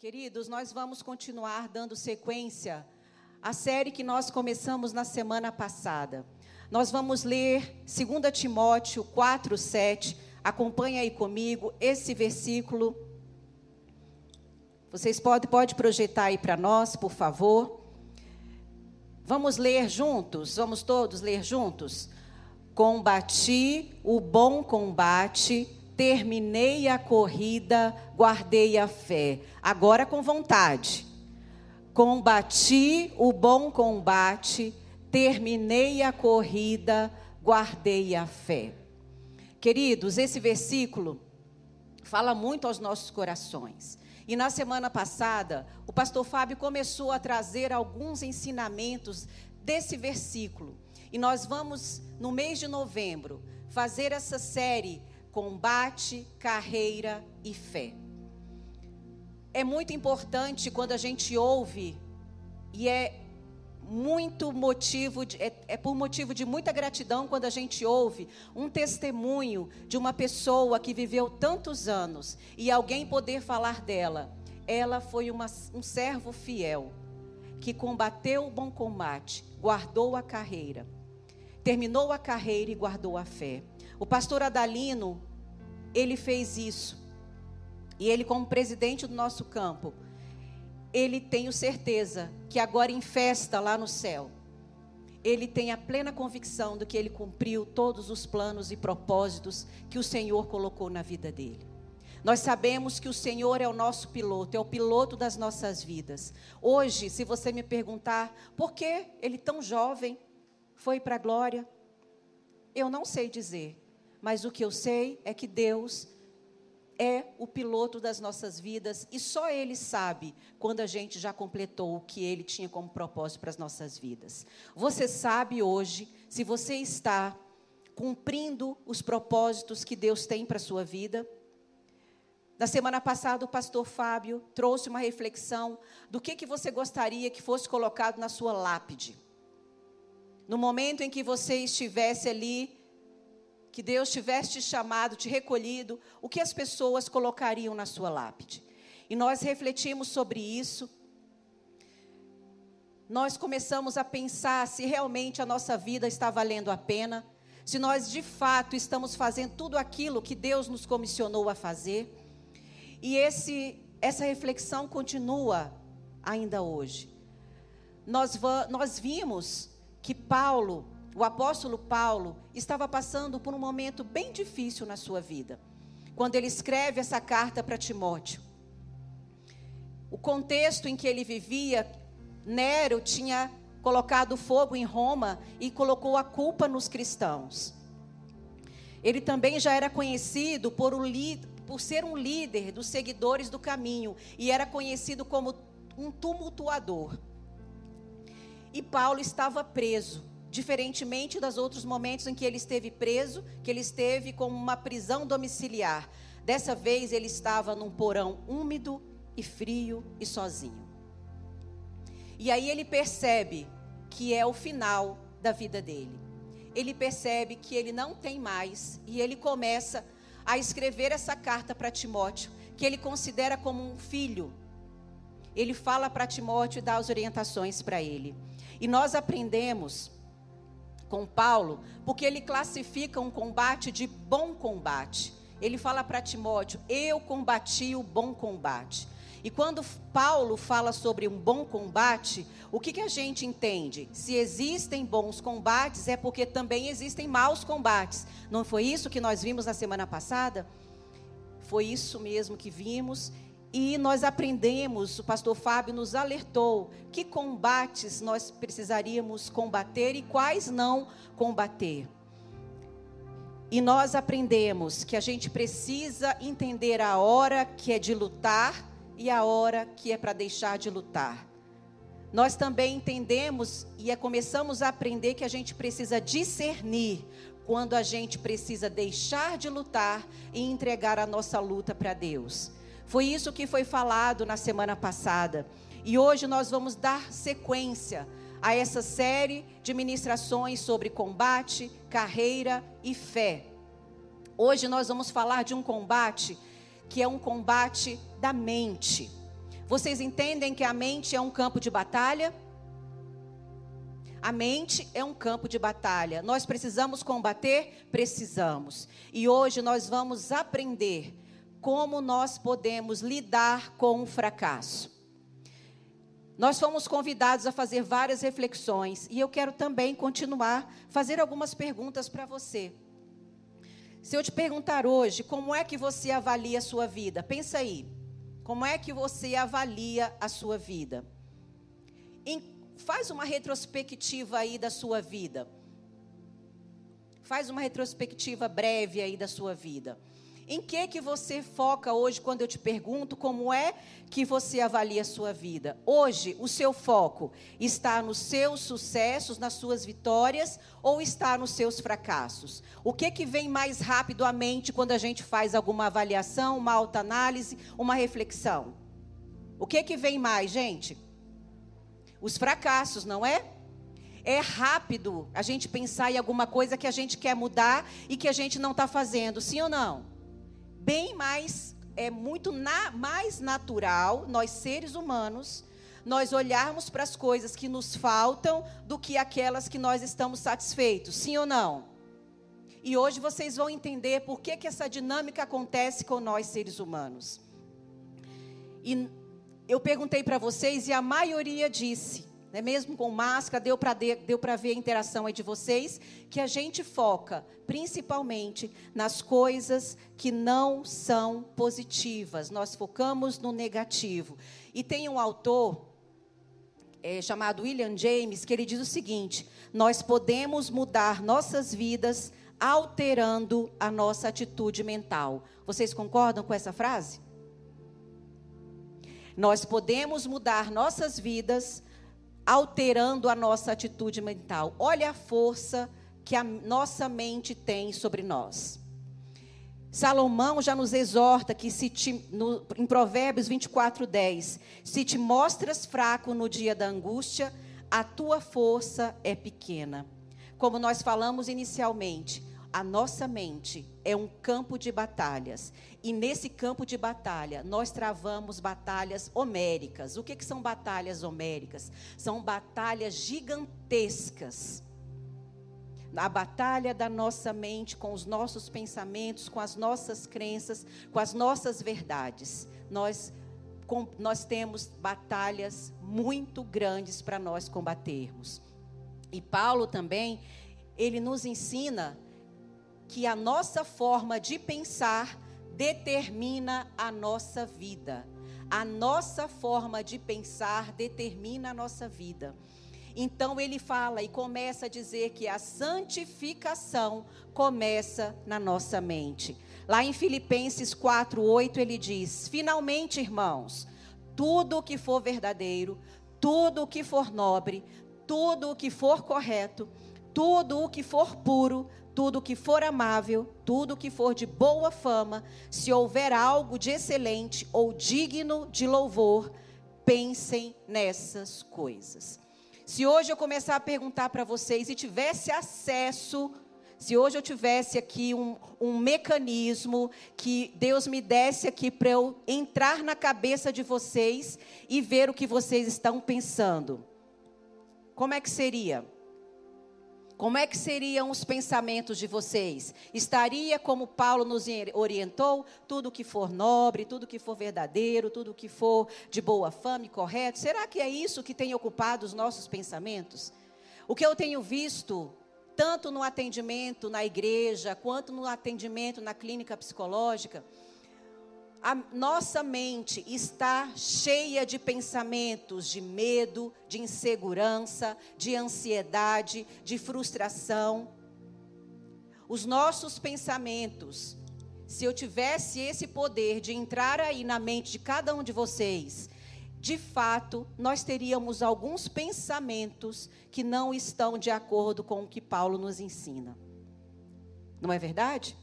Queridos, nós vamos continuar dando sequência à série que nós começamos na semana passada. Nós vamos ler 2 Timóteo 4, 7. Acompanha aí comigo esse versículo. Vocês podem pode projetar aí para nós, por favor. Vamos ler juntos? Vamos todos ler juntos? Combati o bom combate terminei a corrida, guardei a fé. Agora com vontade. Combati o bom combate, terminei a corrida, guardei a fé. Queridos, esse versículo fala muito aos nossos corações. E na semana passada, o pastor Fábio começou a trazer alguns ensinamentos desse versículo. E nós vamos, no mês de novembro, fazer essa série combate, carreira e fé. É muito importante quando a gente ouve, e é muito motivo, de, é, é, por motivo de muita gratidão quando a gente ouve um testemunho de uma pessoa que viveu tantos anos e alguém poder falar dela. Ela foi uma, um servo fiel que combateu o bom combate, guardou a carreira, terminou a carreira e guardou a fé. O pastor Adalino, ele fez isso. E ele, como presidente do nosso campo, ele tenho certeza que agora em festa lá no céu, ele tem a plena convicção de que ele cumpriu todos os planos e propósitos que o Senhor colocou na vida dele. Nós sabemos que o Senhor é o nosso piloto, é o piloto das nossas vidas. Hoje, se você me perguntar por que ele tão jovem foi para a glória, eu não sei dizer mas o que eu sei é que Deus é o piloto das nossas vidas e só Ele sabe quando a gente já completou o que Ele tinha como propósito para as nossas vidas. Você sabe hoje se você está cumprindo os propósitos que Deus tem para a sua vida? Na semana passada, o pastor Fábio trouxe uma reflexão do que, que você gostaria que fosse colocado na sua lápide. No momento em que você estivesse ali que Deus tivesse te chamado, te recolhido, o que as pessoas colocariam na sua lápide. E nós refletimos sobre isso. Nós começamos a pensar se realmente a nossa vida está valendo a pena, se nós de fato estamos fazendo tudo aquilo que Deus nos comissionou a fazer. E esse, essa reflexão continua ainda hoje. Nós, nós vimos que Paulo o apóstolo Paulo estava passando por um momento bem difícil na sua vida, quando ele escreve essa carta para Timóteo. O contexto em que ele vivia, Nero tinha colocado fogo em Roma e colocou a culpa nos cristãos. Ele também já era conhecido por, um, por ser um líder dos seguidores do caminho e era conhecido como um tumultuador. E Paulo estava preso diferentemente dos outros momentos em que ele esteve preso, que ele esteve com uma prisão domiciliar. Dessa vez ele estava num porão úmido e frio e sozinho. E aí ele percebe que é o final da vida dele. Ele percebe que ele não tem mais e ele começa a escrever essa carta para Timóteo, que ele considera como um filho. Ele fala para Timóteo e dá as orientações para ele. E nós aprendemos com Paulo, porque ele classifica um combate de bom combate. Ele fala para Timóteo: Eu combati o bom combate. E quando Paulo fala sobre um bom combate, o que, que a gente entende? Se existem bons combates, é porque também existem maus combates. Não foi isso que nós vimos na semana passada? Foi isso mesmo que vimos. E nós aprendemos, o pastor Fábio nos alertou que combates nós precisaríamos combater e quais não combater. E nós aprendemos que a gente precisa entender a hora que é de lutar e a hora que é para deixar de lutar. Nós também entendemos e é, começamos a aprender que a gente precisa discernir quando a gente precisa deixar de lutar e entregar a nossa luta para Deus. Foi isso que foi falado na semana passada. E hoje nós vamos dar sequência a essa série de ministrações sobre combate, carreira e fé. Hoje nós vamos falar de um combate que é um combate da mente. Vocês entendem que a mente é um campo de batalha? A mente é um campo de batalha. Nós precisamos combater? Precisamos. E hoje nós vamos aprender como nós podemos lidar com o fracasso. Nós fomos convidados a fazer várias reflexões e eu quero também continuar fazer algumas perguntas para você. Se eu te perguntar hoje, como é que você avalia a sua vida? Pensa aí. Como é que você avalia a sua vida? Em, faz uma retrospectiva aí da sua vida. Faz uma retrospectiva breve aí da sua vida. Em que que você foca hoje quando eu te pergunto como é que você avalia a sua vida? Hoje, o seu foco está nos seus sucessos, nas suas vitórias ou está nos seus fracassos? O que que vem mais rápido à mente quando a gente faz alguma avaliação, uma autoanálise, uma reflexão? O que que vem mais, gente? Os fracassos, não é? É rápido a gente pensar em alguma coisa que a gente quer mudar e que a gente não está fazendo, sim ou não? Bem mais, é muito na, mais natural, nós seres humanos, nós olharmos para as coisas que nos faltam do que aquelas que nós estamos satisfeitos, sim ou não? E hoje vocês vão entender por que, que essa dinâmica acontece com nós seres humanos. E eu perguntei para vocês e a maioria disse né, mesmo com máscara, deu para deu ver a interação aí de vocês, que a gente foca principalmente nas coisas que não são positivas, nós focamos no negativo. E tem um autor é, chamado William James que ele diz o seguinte: nós podemos mudar nossas vidas alterando a nossa atitude mental. Vocês concordam com essa frase? Nós podemos mudar nossas vidas alterando a nossa atitude mental. Olha a força que a nossa mente tem sobre nós. Salomão já nos exorta que se te, no, em Provérbios 24, 10, se te mostras fraco no dia da angústia, a tua força é pequena. Como nós falamos inicialmente, a nossa mente é um campo de batalhas. E nesse campo de batalha, nós travamos batalhas homéricas. O que, que são batalhas homéricas? São batalhas gigantescas. A batalha da nossa mente com os nossos pensamentos, com as nossas crenças, com as nossas verdades. Nós, com, nós temos batalhas muito grandes para nós combatermos. E Paulo também, ele nos ensina que a nossa forma de pensar determina a nossa vida. A nossa forma de pensar determina a nossa vida. Então ele fala e começa a dizer que a santificação começa na nossa mente. Lá em Filipenses 4:8 ele diz: "Finalmente, irmãos, tudo o que for verdadeiro, tudo o que for nobre, tudo o que for correto, tudo o que for puro, tudo que for amável, tudo que for de boa fama, se houver algo de excelente ou digno de louvor, pensem nessas coisas. Se hoje eu começar a perguntar para vocês e tivesse acesso, se hoje eu tivesse aqui um, um mecanismo que Deus me desse aqui para eu entrar na cabeça de vocês e ver o que vocês estão pensando, como é que seria? Como é que seriam os pensamentos de vocês? Estaria como Paulo nos orientou, tudo que for nobre, tudo que for verdadeiro, tudo que for de boa fama e correto? Será que é isso que tem ocupado os nossos pensamentos? O que eu tenho visto, tanto no atendimento na igreja, quanto no atendimento na clínica psicológica, a nossa mente está cheia de pensamentos de medo, de insegurança, de ansiedade, de frustração. Os nossos pensamentos, se eu tivesse esse poder de entrar aí na mente de cada um de vocês, de fato, nós teríamos alguns pensamentos que não estão de acordo com o que Paulo nos ensina. Não é verdade?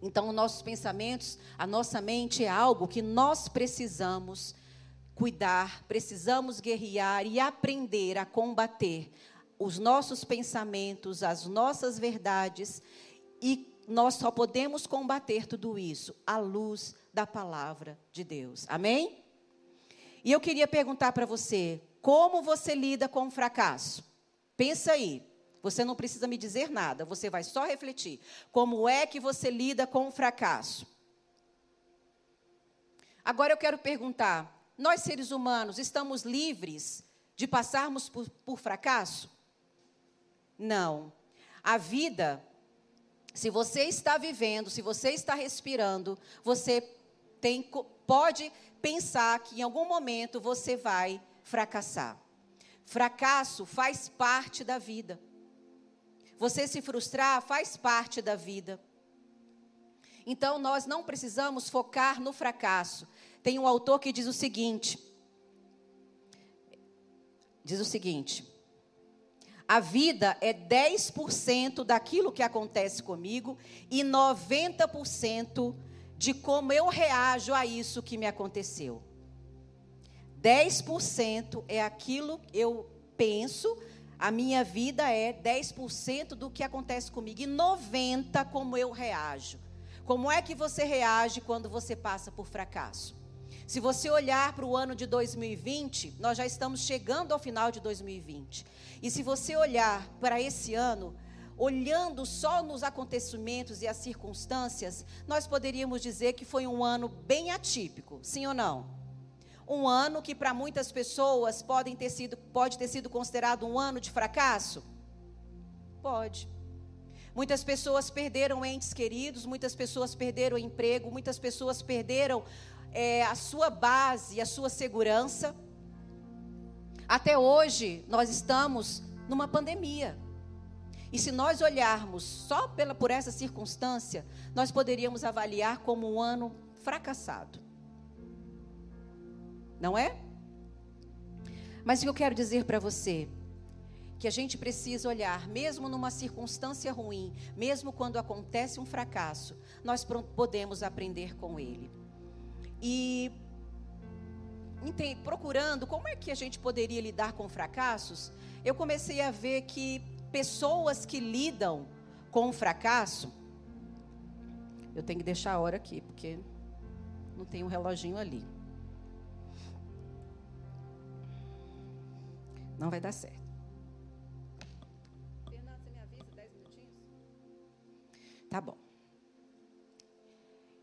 Então, nossos pensamentos, a nossa mente é algo que nós precisamos cuidar, precisamos guerrear e aprender a combater os nossos pensamentos, as nossas verdades, e nós só podemos combater tudo isso à luz da palavra de Deus. Amém? E eu queria perguntar para você: como você lida com o fracasso? Pensa aí. Você não precisa me dizer nada, você vai só refletir. Como é que você lida com o fracasso? Agora eu quero perguntar: nós seres humanos estamos livres de passarmos por, por fracasso? Não. A vida, se você está vivendo, se você está respirando, você tem, pode pensar que em algum momento você vai fracassar. Fracasso faz parte da vida. Você se frustrar faz parte da vida. Então nós não precisamos focar no fracasso. Tem um autor que diz o seguinte: diz o seguinte: a vida é 10% daquilo que acontece comigo e 90% de como eu reajo a isso que me aconteceu. 10% é aquilo eu penso, a minha vida é 10% do que acontece comigo e 90% como eu reajo. Como é que você reage quando você passa por fracasso? Se você olhar para o ano de 2020, nós já estamos chegando ao final de 2020. E se você olhar para esse ano, olhando só nos acontecimentos e as circunstâncias, nós poderíamos dizer que foi um ano bem atípico, sim ou não? Um ano que para muitas pessoas podem ter sido, pode ter sido considerado um ano de fracasso? Pode. Muitas pessoas perderam entes queridos, muitas pessoas perderam emprego, muitas pessoas perderam é, a sua base, a sua segurança. Até hoje, nós estamos numa pandemia. E se nós olharmos só pela, por essa circunstância, nós poderíamos avaliar como um ano fracassado. Não é? Mas o que eu quero dizer para você? Que a gente precisa olhar, mesmo numa circunstância ruim, mesmo quando acontece um fracasso, nós podemos aprender com ele. E procurando como é que a gente poderia lidar com fracassos, eu comecei a ver que pessoas que lidam com o fracasso, eu tenho que deixar a hora aqui, porque não tem um reloginho ali. Não vai dar certo. Fernando, você me avisa 10 minutinhos? Tá bom.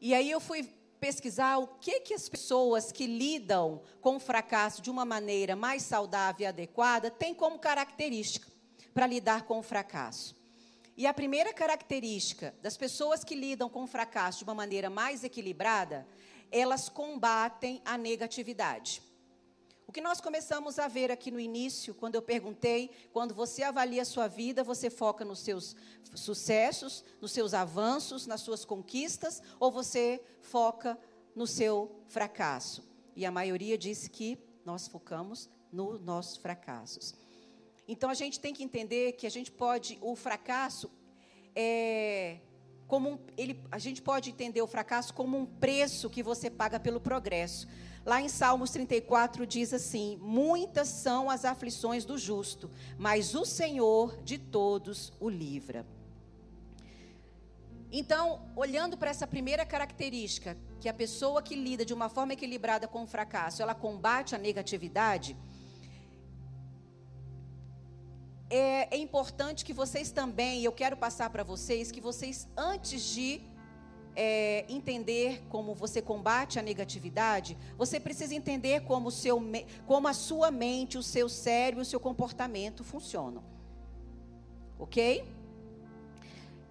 E aí eu fui pesquisar o que, que as pessoas que lidam com o fracasso de uma maneira mais saudável e adequada têm como característica para lidar com o fracasso. E a primeira característica das pessoas que lidam com o fracasso de uma maneira mais equilibrada, elas combatem a negatividade. Que nós começamos a ver aqui no início, quando eu perguntei, quando você avalia a sua vida, você foca nos seus sucessos, nos seus avanços, nas suas conquistas, ou você foca no seu fracasso? E a maioria disse que nós focamos nos nossos fracassos. Então a gente tem que entender que a gente pode, o fracasso é como um, ele, a gente pode entender o fracasso como um preço que você paga pelo progresso. Lá em Salmos 34 diz assim: Muitas são as aflições do justo, mas o Senhor de todos o livra. Então, olhando para essa primeira característica, que a pessoa que lida de uma forma equilibrada com o fracasso, ela combate a negatividade, é, é importante que vocês também, eu quero passar para vocês, que vocês, antes de é, entender como você combate a negatividade, você precisa entender como, seu, como a sua mente, o seu cérebro, o seu comportamento funcionam. Ok?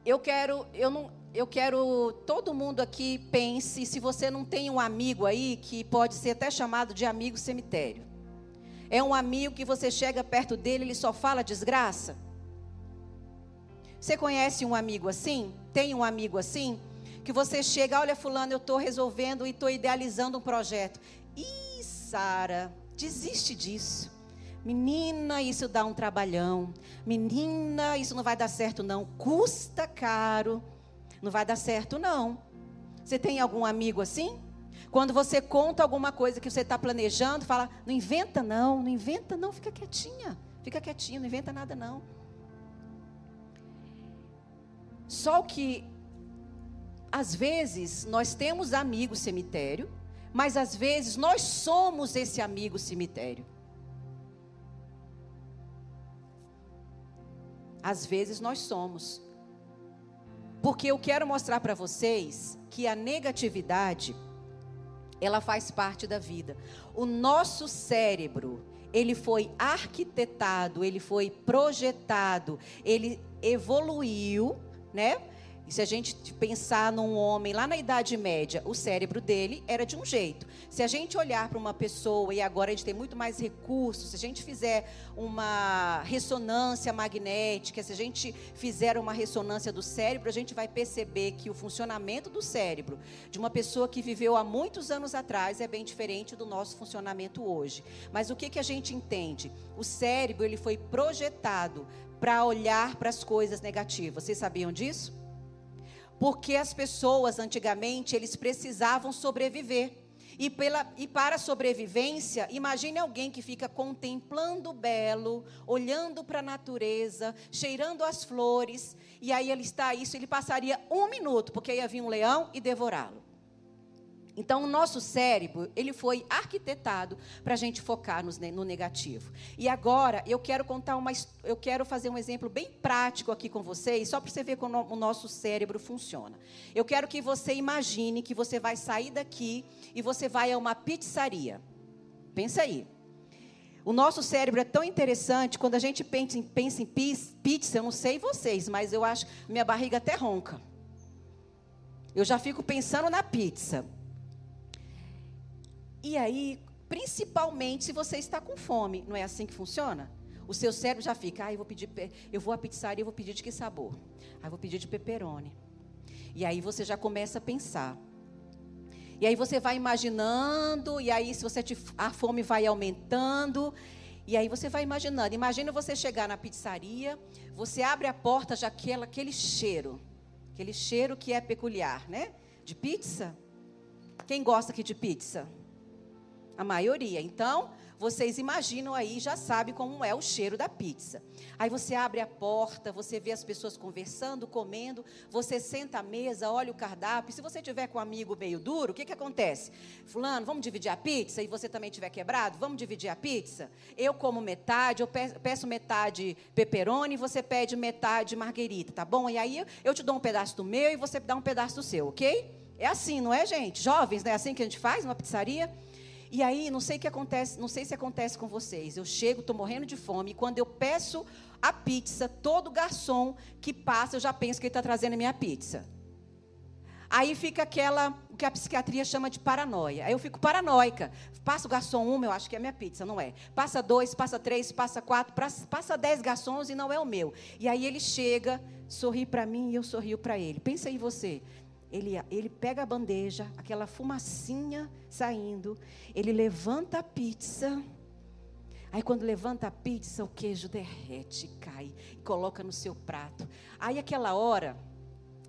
Eu quero, eu não, eu quero todo mundo aqui pense, se você não tem um amigo aí que pode ser até chamado de amigo cemitério. É um amigo que você chega perto dele, ele só fala desgraça. Você conhece um amigo assim? Tem um amigo assim? Que você chega, olha fulano, eu estou resolvendo e estou idealizando um projeto. Ih, Sara, desiste disso. Menina, isso dá um trabalhão. Menina, isso não vai dar certo não. Custa caro. Não vai dar certo não. Você tem algum amigo assim? Quando você conta alguma coisa que você está planejando, fala, não inventa não, não inventa não, fica quietinha. Fica quietinha, não inventa nada não. Só o que às vezes, nós temos amigos cemitério, Mas às vezes nós somos esse amigo cemitério. Às vezes nós somos. Porque eu quero mostrar para vocês que a negatividade ela faz parte da vida. O nosso cérebro, ele foi arquitetado, ele foi projetado, ele evoluiu, né? E se a gente pensar num homem lá na Idade Média, o cérebro dele era de um jeito. Se a gente olhar para uma pessoa, e agora a gente tem muito mais recursos, se a gente fizer uma ressonância magnética, se a gente fizer uma ressonância do cérebro, a gente vai perceber que o funcionamento do cérebro de uma pessoa que viveu há muitos anos atrás é bem diferente do nosso funcionamento hoje. Mas o que, que a gente entende? O cérebro ele foi projetado para olhar para as coisas negativas. Vocês sabiam disso? Porque as pessoas antigamente eles precisavam sobreviver. E, pela, e para a sobrevivência, imagine alguém que fica contemplando o belo, olhando para a natureza, cheirando as flores, e aí ele está isso, ele passaria um minuto, porque ia vir um leão e devorá-lo. Então, o nosso cérebro, ele foi arquitetado para a gente focar no negativo. E agora, eu quero contar uma, eu quero fazer um exemplo bem prático aqui com vocês, só para você ver como o nosso cérebro funciona. Eu quero que você imagine que você vai sair daqui e você vai a uma pizzaria. Pensa aí. O nosso cérebro é tão interessante, quando a gente pensa em, pensa em pizza, eu não sei vocês, mas eu acho, minha barriga até ronca. Eu já fico pensando na pizza. E aí, principalmente se você está com fome, não é assim que funciona? O seu cérebro já fica, ah, eu vou pedir, eu vou à pizzaria, eu vou pedir de que sabor? Ah, eu vou pedir de pepperoni. E aí você já começa a pensar. E aí você vai imaginando, e aí se você te, a fome vai aumentando, e aí você vai imaginando. Imagina você chegar na pizzaria, você abre a porta já aquela, aquele cheiro, aquele cheiro que é peculiar, né? De pizza. Quem gosta aqui de pizza? A maioria. Então, vocês imaginam aí, já sabe como é o cheiro da pizza. Aí você abre a porta, você vê as pessoas conversando, comendo, você senta à mesa, olha o cardápio. Se você tiver com um amigo meio duro, o que, que acontece? Fulano, vamos dividir a pizza? E você também tiver quebrado? Vamos dividir a pizza? Eu como metade, eu peço metade pepperoni, você pede metade marguerita, tá bom? E aí eu te dou um pedaço do meu e você dá um pedaço do seu, ok? É assim, não é, gente? Jovens, não é assim que a gente faz numa pizzaria? E aí, não sei o que acontece, não sei se acontece com vocês. Eu chego, estou morrendo de fome, e quando eu peço a pizza, todo garçom que passa, eu já penso que ele está trazendo a minha pizza. Aí fica aquela, o que a psiquiatria chama de paranoia. Aí eu fico paranoica. Passa o garçom um, eu acho que é minha pizza, não é. Passa dois, passa três, passa quatro, passa dez garçons e não é o meu. E aí ele chega, sorri para mim e eu sorrio para ele. Pensa em você ele, ele pega a bandeja, aquela fumacinha saindo, ele levanta a pizza. Aí quando levanta a pizza, o queijo derrete, cai e coloca no seu prato. Aí aquela hora,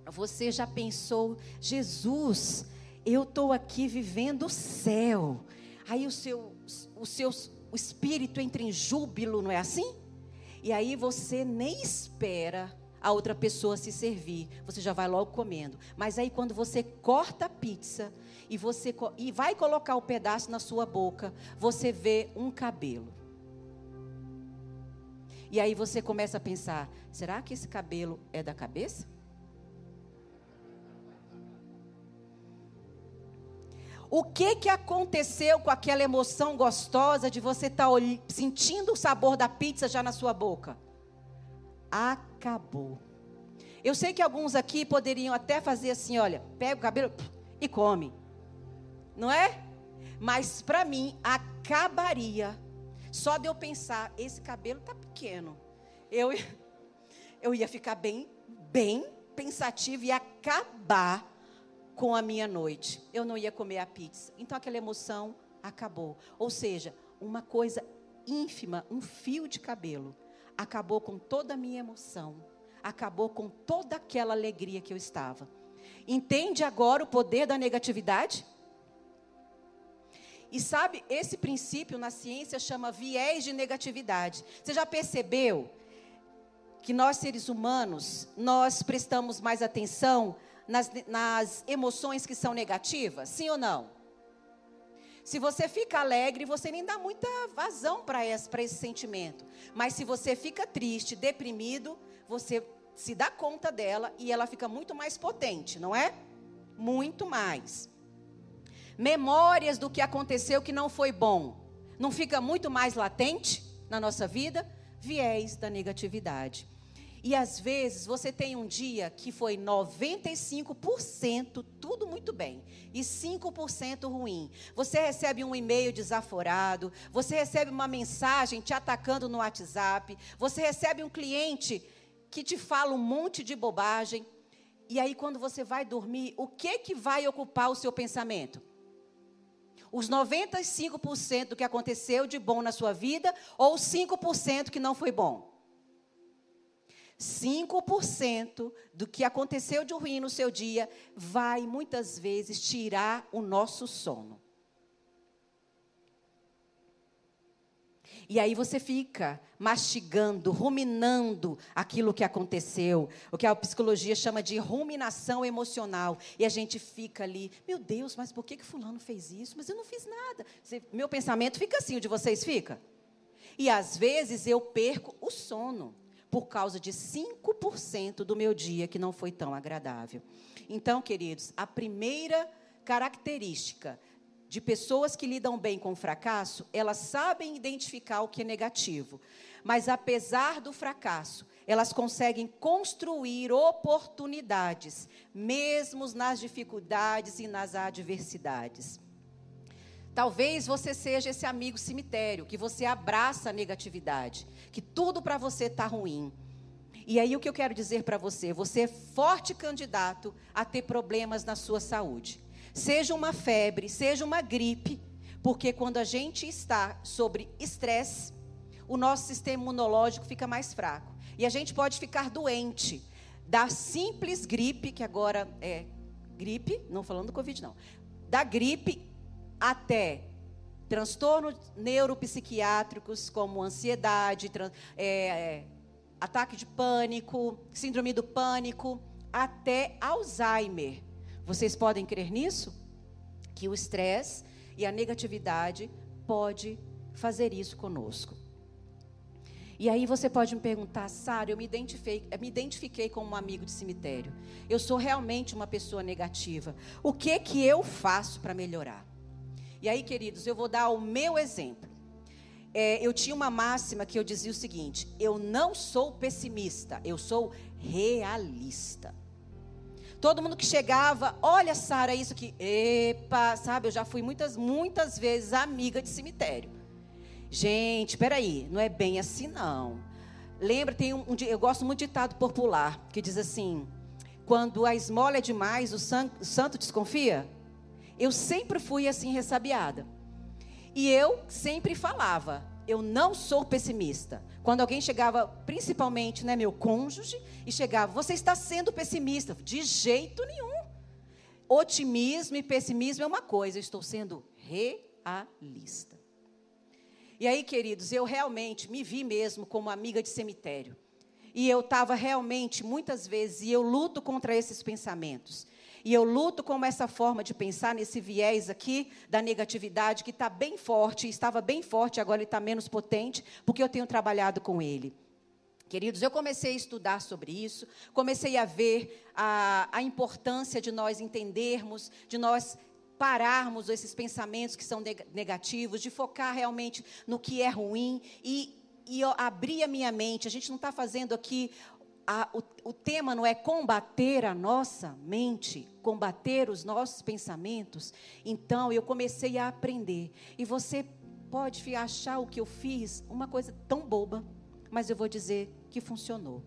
você já pensou, Jesus, eu estou aqui vivendo o céu. Aí o seu, o seu o espírito entra em júbilo, não é assim? E aí você nem espera a outra pessoa se servir. Você já vai logo comendo. Mas aí quando você corta a pizza e você e vai colocar o pedaço na sua boca, você vê um cabelo. E aí você começa a pensar: será que esse cabelo é da cabeça? O que que aconteceu com aquela emoção gostosa de você estar tá sentindo o sabor da pizza já na sua boca? Acabou. Eu sei que alguns aqui poderiam até fazer assim, olha, pega o cabelo e come. Não é? Mas para mim acabaria só de eu pensar, esse cabelo tá pequeno. Eu eu ia ficar bem bem pensativo e acabar com a minha noite. Eu não ia comer a pizza. Então aquela emoção acabou. Ou seja, uma coisa ínfima, um fio de cabelo acabou com toda a minha emoção, acabou com toda aquela alegria que eu estava. Entende agora o poder da negatividade? E sabe, esse princípio na ciência chama viés de negatividade. Você já percebeu que nós seres humanos, nós prestamos mais atenção nas, nas emoções que são negativas? Sim ou não? Se você fica alegre, você nem dá muita vazão para esse, esse sentimento. Mas se você fica triste, deprimido, você se dá conta dela e ela fica muito mais potente, não é? Muito mais. Memórias do que aconteceu que não foi bom. Não fica muito mais latente na nossa vida? Viés da negatividade. E às vezes você tem um dia que foi 95% tudo muito bem e 5% ruim. Você recebe um e-mail desaforado, você recebe uma mensagem te atacando no WhatsApp, você recebe um cliente que te fala um monte de bobagem. E aí quando você vai dormir, o que que vai ocupar o seu pensamento? Os 95% do que aconteceu de bom na sua vida ou os 5% que não foi bom? 5% do que aconteceu de ruim no seu dia vai muitas vezes tirar o nosso sono. E aí você fica mastigando, ruminando aquilo que aconteceu, o que a psicologia chama de ruminação emocional. E a gente fica ali, meu Deus, mas por que, que fulano fez isso? Mas eu não fiz nada. Meu pensamento fica assim, o de vocês fica? E às vezes eu perco o sono por causa de 5% do meu dia que não foi tão agradável. Então, queridos, a primeira característica de pessoas que lidam bem com o fracasso, elas sabem identificar o que é negativo. Mas apesar do fracasso, elas conseguem construir oportunidades, mesmo nas dificuldades e nas adversidades. Talvez você seja esse amigo cemitério, que você abraça a negatividade, que tudo para você está ruim. E aí o que eu quero dizer para você, você é forte candidato a ter problemas na sua saúde. Seja uma febre, seja uma gripe, porque quando a gente está sobre estresse, o nosso sistema imunológico fica mais fraco. E a gente pode ficar doente da simples gripe, que agora é gripe, não falando do Covid não, da gripe até transtornos neuropsiquiátricos como ansiedade, é, é, ataque de pânico, síndrome do pânico, até Alzheimer. Vocês podem crer nisso? Que o estresse e a negatividade pode fazer isso conosco. E aí você pode me perguntar, Sara, eu me identifiquei, me identifiquei como um amigo de cemitério. Eu sou realmente uma pessoa negativa. O que que eu faço para melhorar? E aí, queridos, eu vou dar o meu exemplo. É, eu tinha uma máxima que eu dizia o seguinte: eu não sou pessimista, eu sou realista. Todo mundo que chegava, olha, Sara, isso aqui, epa, sabe? Eu já fui muitas, muitas vezes amiga de cemitério. Gente, peraí, não é bem assim não. Lembra, tem um, um eu gosto muito de ditado popular que diz assim: quando a esmola é demais, o, san, o santo desconfia. Eu sempre fui assim ressabiada. E eu sempre falava, eu não sou pessimista. Quando alguém chegava, principalmente, né, meu cônjuge, e chegava, você está sendo pessimista. De jeito nenhum. Otimismo e pessimismo é uma coisa, eu estou sendo realista. E aí, queridos, eu realmente me vi mesmo como amiga de cemitério. E eu estava realmente, muitas vezes, e eu luto contra esses pensamentos. E eu luto com essa forma de pensar nesse viés aqui da negatividade que está bem forte, estava bem forte, agora ele está menos potente, porque eu tenho trabalhado com ele. Queridos, eu comecei a estudar sobre isso, comecei a ver a, a importância de nós entendermos, de nós pararmos esses pensamentos que são negativos, de focar realmente no que é ruim e, e abrir a minha mente. A gente não está fazendo aqui a, o, o tema não é combater a nossa mente, combater os nossos pensamentos. Então eu comecei a aprender. E você pode achar o que eu fiz uma coisa tão boba, mas eu vou dizer que funcionou.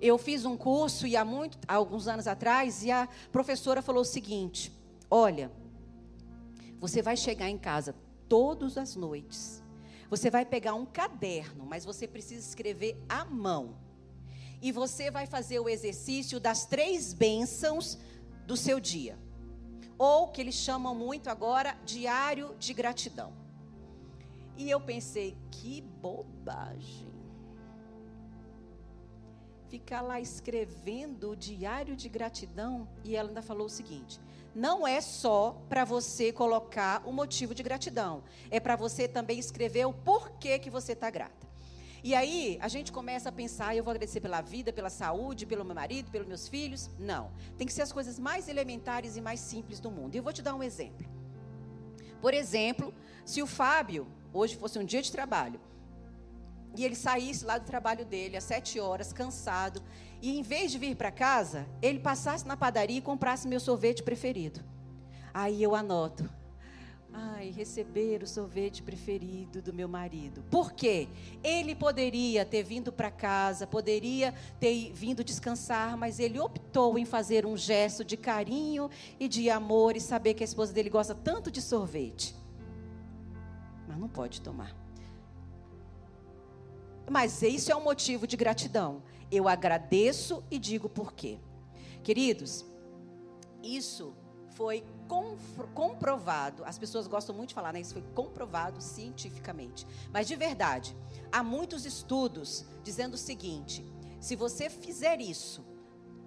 Eu fiz um curso e há, muito, há alguns anos atrás e a professora falou o seguinte: Olha, você vai chegar em casa todas as noites. Você vai pegar um caderno, mas você precisa escrever à mão e você vai fazer o exercício das três bênçãos do seu dia. Ou que eles chamam muito agora diário de gratidão. E eu pensei, que bobagem. Ficar lá escrevendo o diário de gratidão. E ela ainda falou o seguinte: não é só para você colocar o motivo de gratidão, é para você também escrever o porquê que você está grata. E aí a gente começa a pensar, eu vou agradecer pela vida, pela saúde, pelo meu marido, pelos meus filhos. Não. Tem que ser as coisas mais elementares e mais simples do mundo. E eu vou te dar um exemplo. Por exemplo, se o Fábio, hoje fosse um dia de trabalho, e ele saísse lá do trabalho dele às sete horas, cansado, e em vez de vir para casa, ele passasse na padaria e comprasse meu sorvete preferido. Aí eu anoto. Ai, receber o sorvete preferido do meu marido. Por quê? Ele poderia ter vindo para casa, poderia ter vindo descansar, mas ele optou em fazer um gesto de carinho e de amor e saber que a esposa dele gosta tanto de sorvete. Mas não pode tomar. Mas isso é um motivo de gratidão. Eu agradeço e digo por quê. Queridos, isso foi comprovado. As pessoas gostam muito de falar, né? Isso foi comprovado cientificamente. Mas de verdade, há muitos estudos dizendo o seguinte: se você fizer isso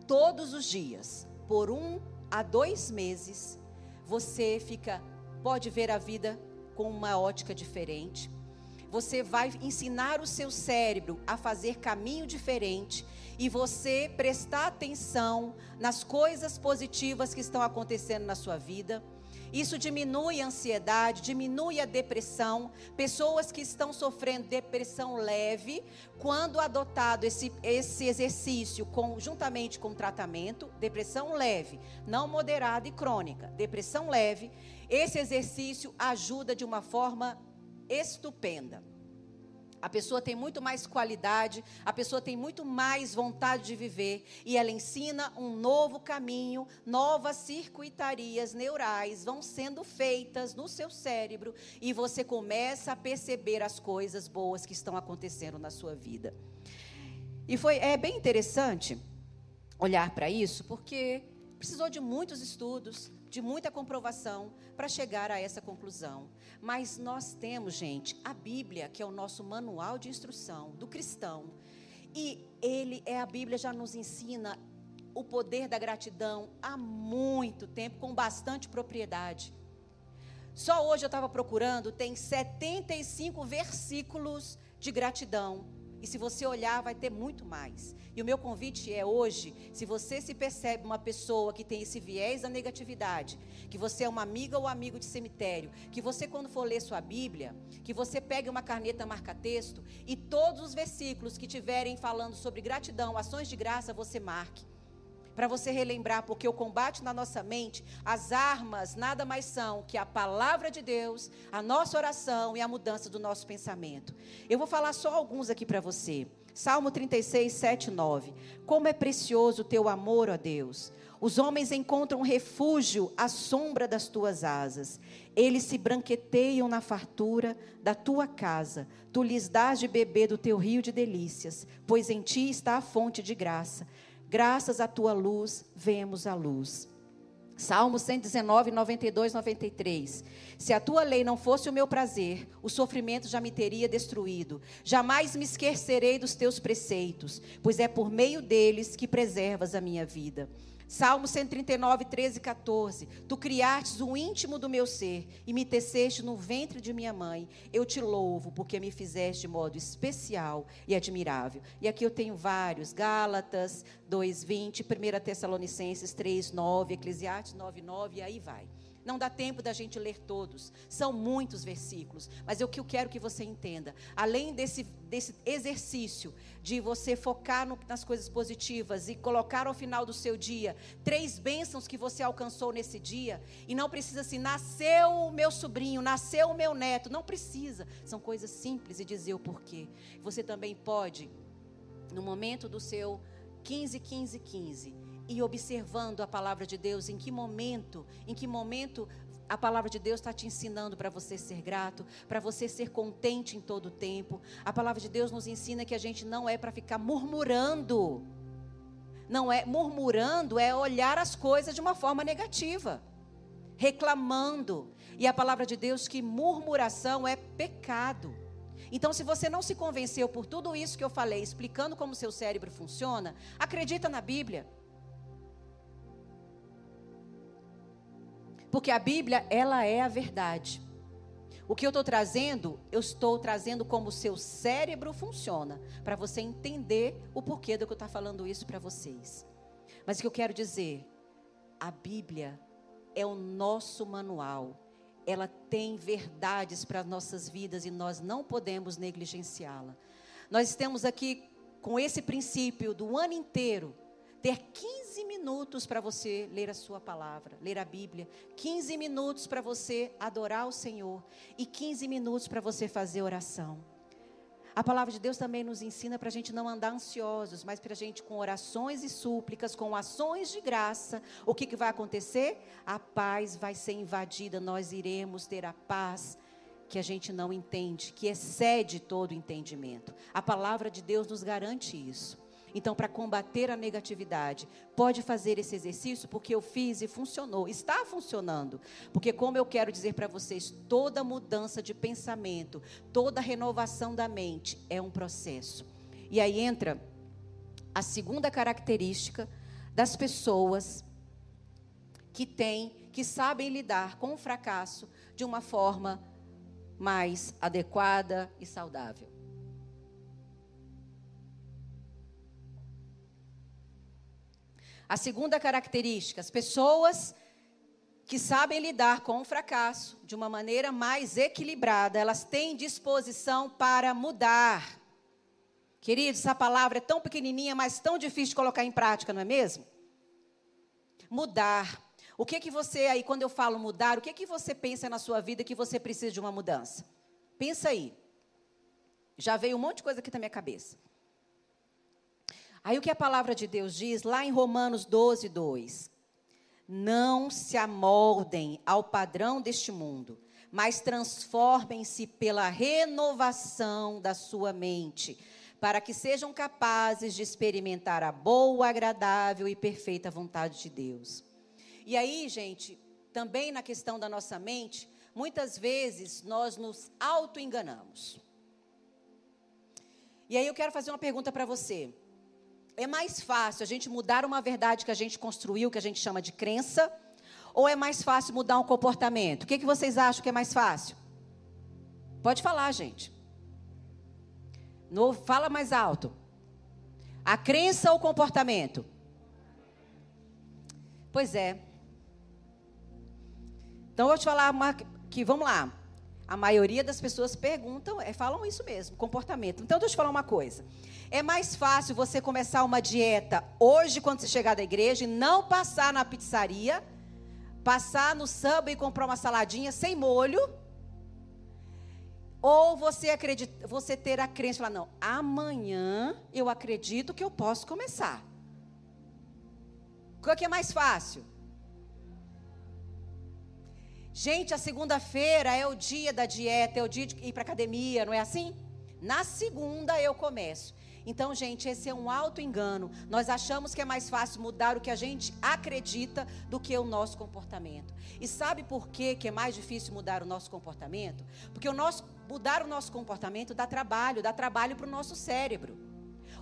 todos os dias, por um a dois meses, você fica, pode ver a vida com uma ótica diferente você vai ensinar o seu cérebro a fazer caminho diferente e você prestar atenção nas coisas positivas que estão acontecendo na sua vida. Isso diminui a ansiedade, diminui a depressão. Pessoas que estão sofrendo depressão leve, quando adotado esse, esse exercício conjuntamente com tratamento, depressão leve, não moderada e crônica, depressão leve, esse exercício ajuda de uma forma estupenda. A pessoa tem muito mais qualidade, a pessoa tem muito mais vontade de viver e ela ensina um novo caminho, novas circuitarias neurais vão sendo feitas no seu cérebro e você começa a perceber as coisas boas que estão acontecendo na sua vida. E foi é bem interessante olhar para isso, porque precisou de muitos estudos, de muita comprovação para chegar a essa conclusão. Mas nós temos, gente, a Bíblia, que é o nosso manual de instrução do cristão. E ele é a Bíblia já nos ensina o poder da gratidão há muito tempo, com bastante propriedade. Só hoje eu estava procurando, tem 75 versículos de gratidão. E se você olhar, vai ter muito mais. E o meu convite é hoje, se você se percebe uma pessoa que tem esse viés da negatividade, que você é uma amiga ou amigo de cemitério, que você quando for ler sua Bíblia, que você pegue uma caneta marca-texto e todos os versículos que tiverem falando sobre gratidão, ações de graça, você marque para você relembrar, porque o combate na nossa mente, as armas nada mais são que a palavra de Deus, a nossa oração e a mudança do nosso pensamento. Eu vou falar só alguns aqui para você. Salmo 36, 7, 9. Como é precioso o teu amor, ó Deus. Os homens encontram refúgio à sombra das tuas asas. Eles se branqueteiam na fartura da tua casa. Tu lhes dás de beber do teu rio de delícias, pois em ti está a fonte de graça. Graças à tua luz, vemos a luz. Salmo 119, 92, 93. Se a tua lei não fosse o meu prazer, o sofrimento já me teria destruído. Jamais me esquecerei dos teus preceitos, pois é por meio deles que preservas a minha vida. Salmo 139, 13 e 14. Tu criastes o íntimo do meu ser e me teceste no ventre de minha mãe. Eu te louvo porque me fizeste de modo especial e admirável. E aqui eu tenho vários: Gálatas 2, 20, 1 Tessalonicenses 3, 9, Eclesiastes 9, 9, e aí vai. Não dá tempo da gente ler todos. São muitos versículos. Mas o que eu quero que você entenda, além desse, desse exercício de você focar no, nas coisas positivas e colocar ao final do seu dia três bênçãos que você alcançou nesse dia, e não precisa assim, nasceu o meu sobrinho, nasceu o meu neto. Não precisa. São coisas simples e dizer o porquê. Você também pode, no momento do seu 15, 15, 15 e observando a palavra de Deus, em que momento, em que momento a palavra de Deus está te ensinando para você ser grato, para você ser contente em todo o tempo. A palavra de Deus nos ensina que a gente não é para ficar murmurando. Não é murmurando, é olhar as coisas de uma forma negativa, reclamando. E a palavra de Deus que murmuração é pecado. Então, se você não se convenceu por tudo isso que eu falei, explicando como seu cérebro funciona, acredita na Bíblia. Porque a Bíblia, ela é a verdade. O que eu estou trazendo, eu estou trazendo como o seu cérebro funciona, para você entender o porquê do que eu estou falando isso para vocês. Mas o que eu quero dizer, a Bíblia é o nosso manual. Ela tem verdades para as nossas vidas e nós não podemos negligenciá-la. Nós estamos aqui com esse princípio do ano inteiro ter 15 minutos para você ler a sua palavra, ler a Bíblia, 15 minutos para você adorar o Senhor e 15 minutos para você fazer oração. A palavra de Deus também nos ensina para a gente não andar ansiosos, mas para a gente, com orações e súplicas, com ações de graça, o que, que vai acontecer? A paz vai ser invadida, nós iremos ter a paz que a gente não entende, que excede todo entendimento. A palavra de Deus nos garante isso. Então, para combater a negatividade, pode fazer esse exercício, porque eu fiz e funcionou. Está funcionando. Porque, como eu quero dizer para vocês, toda mudança de pensamento, toda renovação da mente é um processo. E aí entra a segunda característica das pessoas que têm, que sabem lidar com o fracasso de uma forma mais adequada e saudável. A segunda característica, as pessoas que sabem lidar com o fracasso de uma maneira mais equilibrada, elas têm disposição para mudar. Queridos, essa palavra é tão pequenininha, mas tão difícil de colocar em prática, não é mesmo? Mudar. O que que você aí, quando eu falo mudar, o que que você pensa na sua vida que você precisa de uma mudança? Pensa aí. Já veio um monte de coisa aqui na minha cabeça. Aí o que a palavra de Deus diz lá em Romanos 12, 2: Não se amoldem ao padrão deste mundo, mas transformem-se pela renovação da sua mente, para que sejam capazes de experimentar a boa, agradável e perfeita vontade de Deus. E aí, gente, também na questão da nossa mente, muitas vezes nós nos auto-enganamos. E aí eu quero fazer uma pergunta para você. É mais fácil a gente mudar uma verdade que a gente construiu, que a gente chama de crença, ou é mais fácil mudar um comportamento? O que, que vocês acham que é mais fácil? Pode falar, gente. No, fala mais alto. A crença ou o comportamento? Pois é. Então eu vou te falar uma, que vamos lá. A maioria das pessoas perguntam, é, falam isso mesmo, comportamento. Então, deixa eu te falar uma coisa. É mais fácil você começar uma dieta hoje, quando você chegar da igreja, e não passar na pizzaria, passar no samba e comprar uma saladinha sem molho. Ou você, acredita, você ter a crença, falar, não, amanhã eu acredito que eu posso começar. Qual que é mais fácil? Gente, a segunda-feira é o dia da dieta, é o dia de ir para academia, não é assim? Na segunda eu começo. Então, gente, esse é um alto engano. Nós achamos que é mais fácil mudar o que a gente acredita do que o nosso comportamento. E sabe por que, que é mais difícil mudar o nosso comportamento? Porque o nosso, mudar o nosso comportamento dá trabalho, dá trabalho para o nosso cérebro.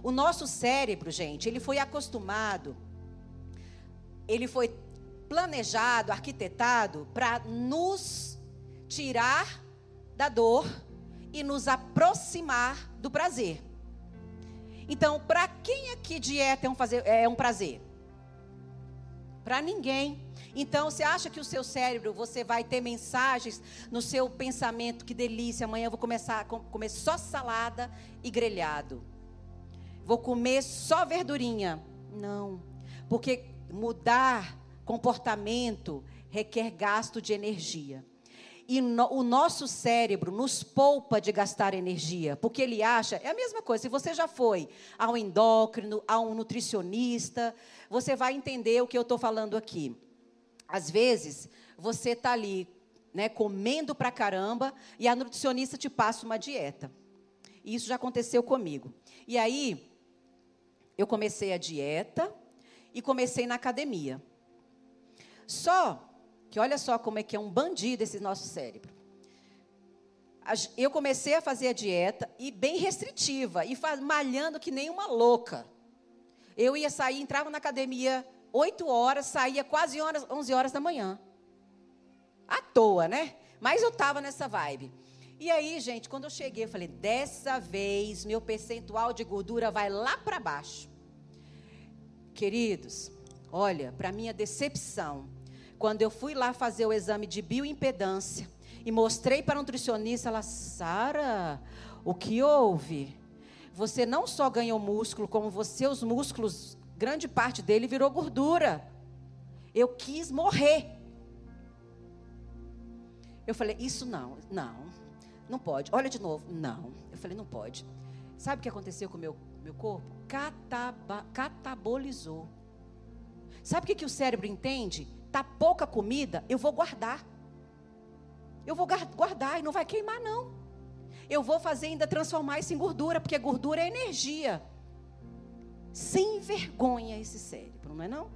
O nosso cérebro, gente, ele foi acostumado, ele foi planejado, arquitetado para nos tirar da dor e nos aproximar do prazer. Então, para quem aqui dieta é um, fazer, é um prazer? Para ninguém. Então, você acha que o seu cérebro, você vai ter mensagens no seu pensamento, que delícia, amanhã eu vou começar a comer só salada e grelhado. Vou comer só verdurinha. Não. Porque mudar Comportamento requer gasto de energia. E no, o nosso cérebro nos poupa de gastar energia, porque ele acha, é a mesma coisa, se você já foi ao endócrino, a um nutricionista, você vai entender o que eu estou falando aqui. Às vezes, você está ali, né, comendo pra caramba, e a nutricionista te passa uma dieta. E isso já aconteceu comigo. E aí, eu comecei a dieta e comecei na academia. Só que olha só como é que é um bandido esse nosso cérebro. Eu comecei a fazer a dieta e bem restritiva, e malhando que nem uma louca. Eu ia sair, entrava na academia 8 horas, saía quase 11 horas da manhã. à toa, né? Mas eu estava nessa vibe. E aí, gente, quando eu cheguei, eu falei: dessa vez meu percentual de gordura vai lá para baixo. Queridos, olha, para minha decepção, quando eu fui lá fazer o exame de bioimpedância e mostrei para a nutricionista, ela, Sara, o que houve? Você não só ganhou músculo, como você, os músculos, grande parte dele virou gordura. Eu quis morrer. Eu falei, isso não, não, não pode. Olha de novo, não. Eu falei, não pode. Sabe o que aconteceu com o meu, meu corpo? Cataba, catabolizou. Sabe o que, que o cérebro entende? Tá pouca comida, eu vou guardar. Eu vou guardar e não vai queimar, não. Eu vou fazer ainda transformar isso em gordura, porque gordura é energia. Sem vergonha esse cérebro, não é não?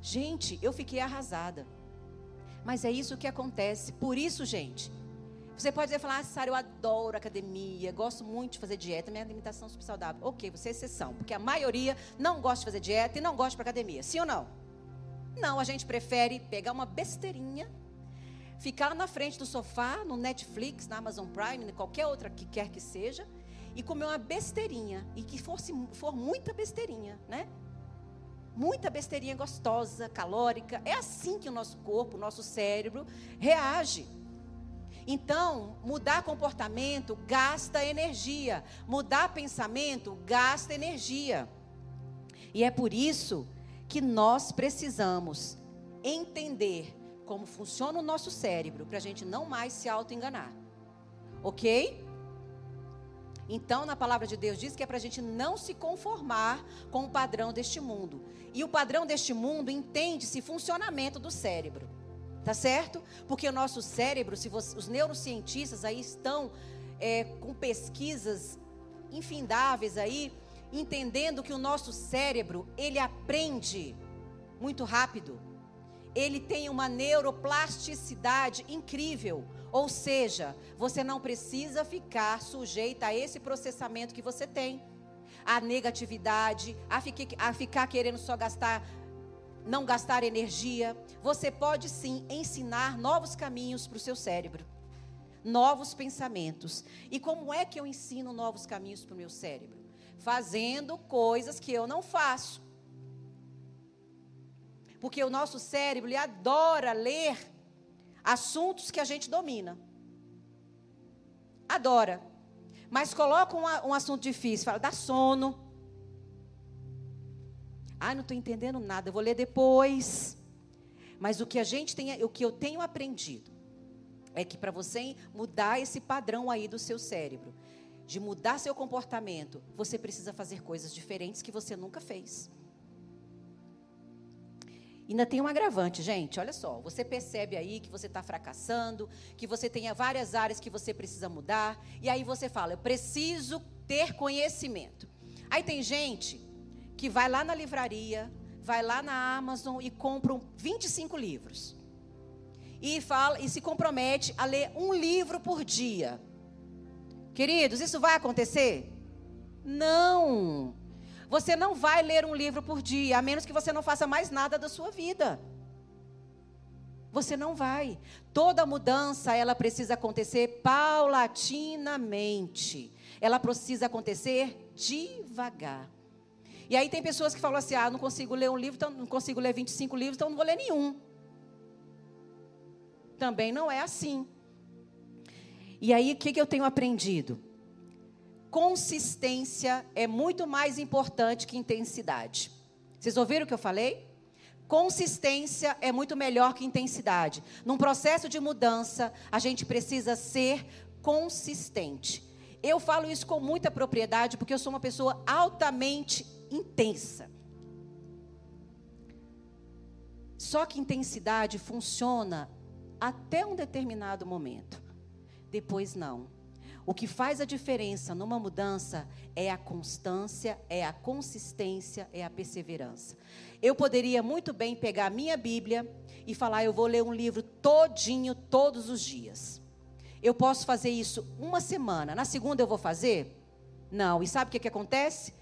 Gente, eu fiquei arrasada. Mas é isso que acontece. Por isso, gente, você pode falar, ah, Sara, eu adoro academia, gosto muito de fazer dieta, minha alimentação é super saudável. Ok, você é exceção, porque a maioria não gosta de fazer dieta e não gosta de academia. Sim ou não? Não, a gente prefere pegar uma besteirinha ficar na frente do sofá, no Netflix, na Amazon Prime, qualquer outra que quer que seja, e comer uma besteirinha, e que fosse, for muita besteirinha, né? Muita besteirinha gostosa, calórica. É assim que o nosso corpo, o nosso cérebro reage. Então, mudar comportamento gasta energia. Mudar pensamento gasta energia. E é por isso que nós precisamos entender como funciona o nosso cérebro, para a gente não mais se auto-enganar. Ok? Então, na palavra de Deus diz que é para a gente não se conformar com o padrão deste mundo. E o padrão deste mundo entende-se funcionamento do cérebro. Tá certo? Porque o nosso cérebro, se você, os neurocientistas aí estão é, com pesquisas infindáveis aí, entendendo que o nosso cérebro, ele aprende muito rápido ele tem uma neuroplasticidade incrível. Ou seja, você não precisa ficar sujeita a esse processamento que você tem. A negatividade, a ficar, a ficar querendo só gastar, não gastar energia. Você pode sim ensinar novos caminhos para o seu cérebro. Novos pensamentos. E como é que eu ensino novos caminhos para o meu cérebro? Fazendo coisas que eu não faço. Porque o nosso cérebro adora ler assuntos que a gente domina. Adora. Mas coloca um, um assunto difícil, fala, dá sono. Ah, não estou entendendo nada, eu vou ler depois. Mas o que a gente tem, o que eu tenho aprendido é que para você mudar esse padrão aí do seu cérebro, de mudar seu comportamento, você precisa fazer coisas diferentes que você nunca fez. Ainda tem um agravante, gente. Olha só, você percebe aí que você está fracassando, que você tem várias áreas que você precisa mudar, e aí você fala: eu preciso ter conhecimento. Aí tem gente que vai lá na livraria, vai lá na Amazon e compra 25 livros. E fala e se compromete a ler um livro por dia. Queridos, isso vai acontecer? Não. Você não vai ler um livro por dia, a menos que você não faça mais nada da sua vida. Você não vai. Toda mudança, ela precisa acontecer paulatinamente. Ela precisa acontecer devagar. E aí tem pessoas que falam assim: "Ah, não consigo ler um livro, então não consigo ler 25 livros, então não vou ler nenhum". Também não é assim. E aí o que, que eu tenho aprendido? consistência é muito mais importante que intensidade. Vocês ouviram o que eu falei? Consistência é muito melhor que intensidade. Num processo de mudança, a gente precisa ser consistente. Eu falo isso com muita propriedade porque eu sou uma pessoa altamente intensa. Só que intensidade funciona até um determinado momento. Depois não. O que faz a diferença numa mudança é a constância, é a consistência, é a perseverança. Eu poderia muito bem pegar a minha Bíblia e falar, eu vou ler um livro todinho todos os dias. Eu posso fazer isso uma semana. Na segunda eu vou fazer? Não. E sabe o que, que acontece?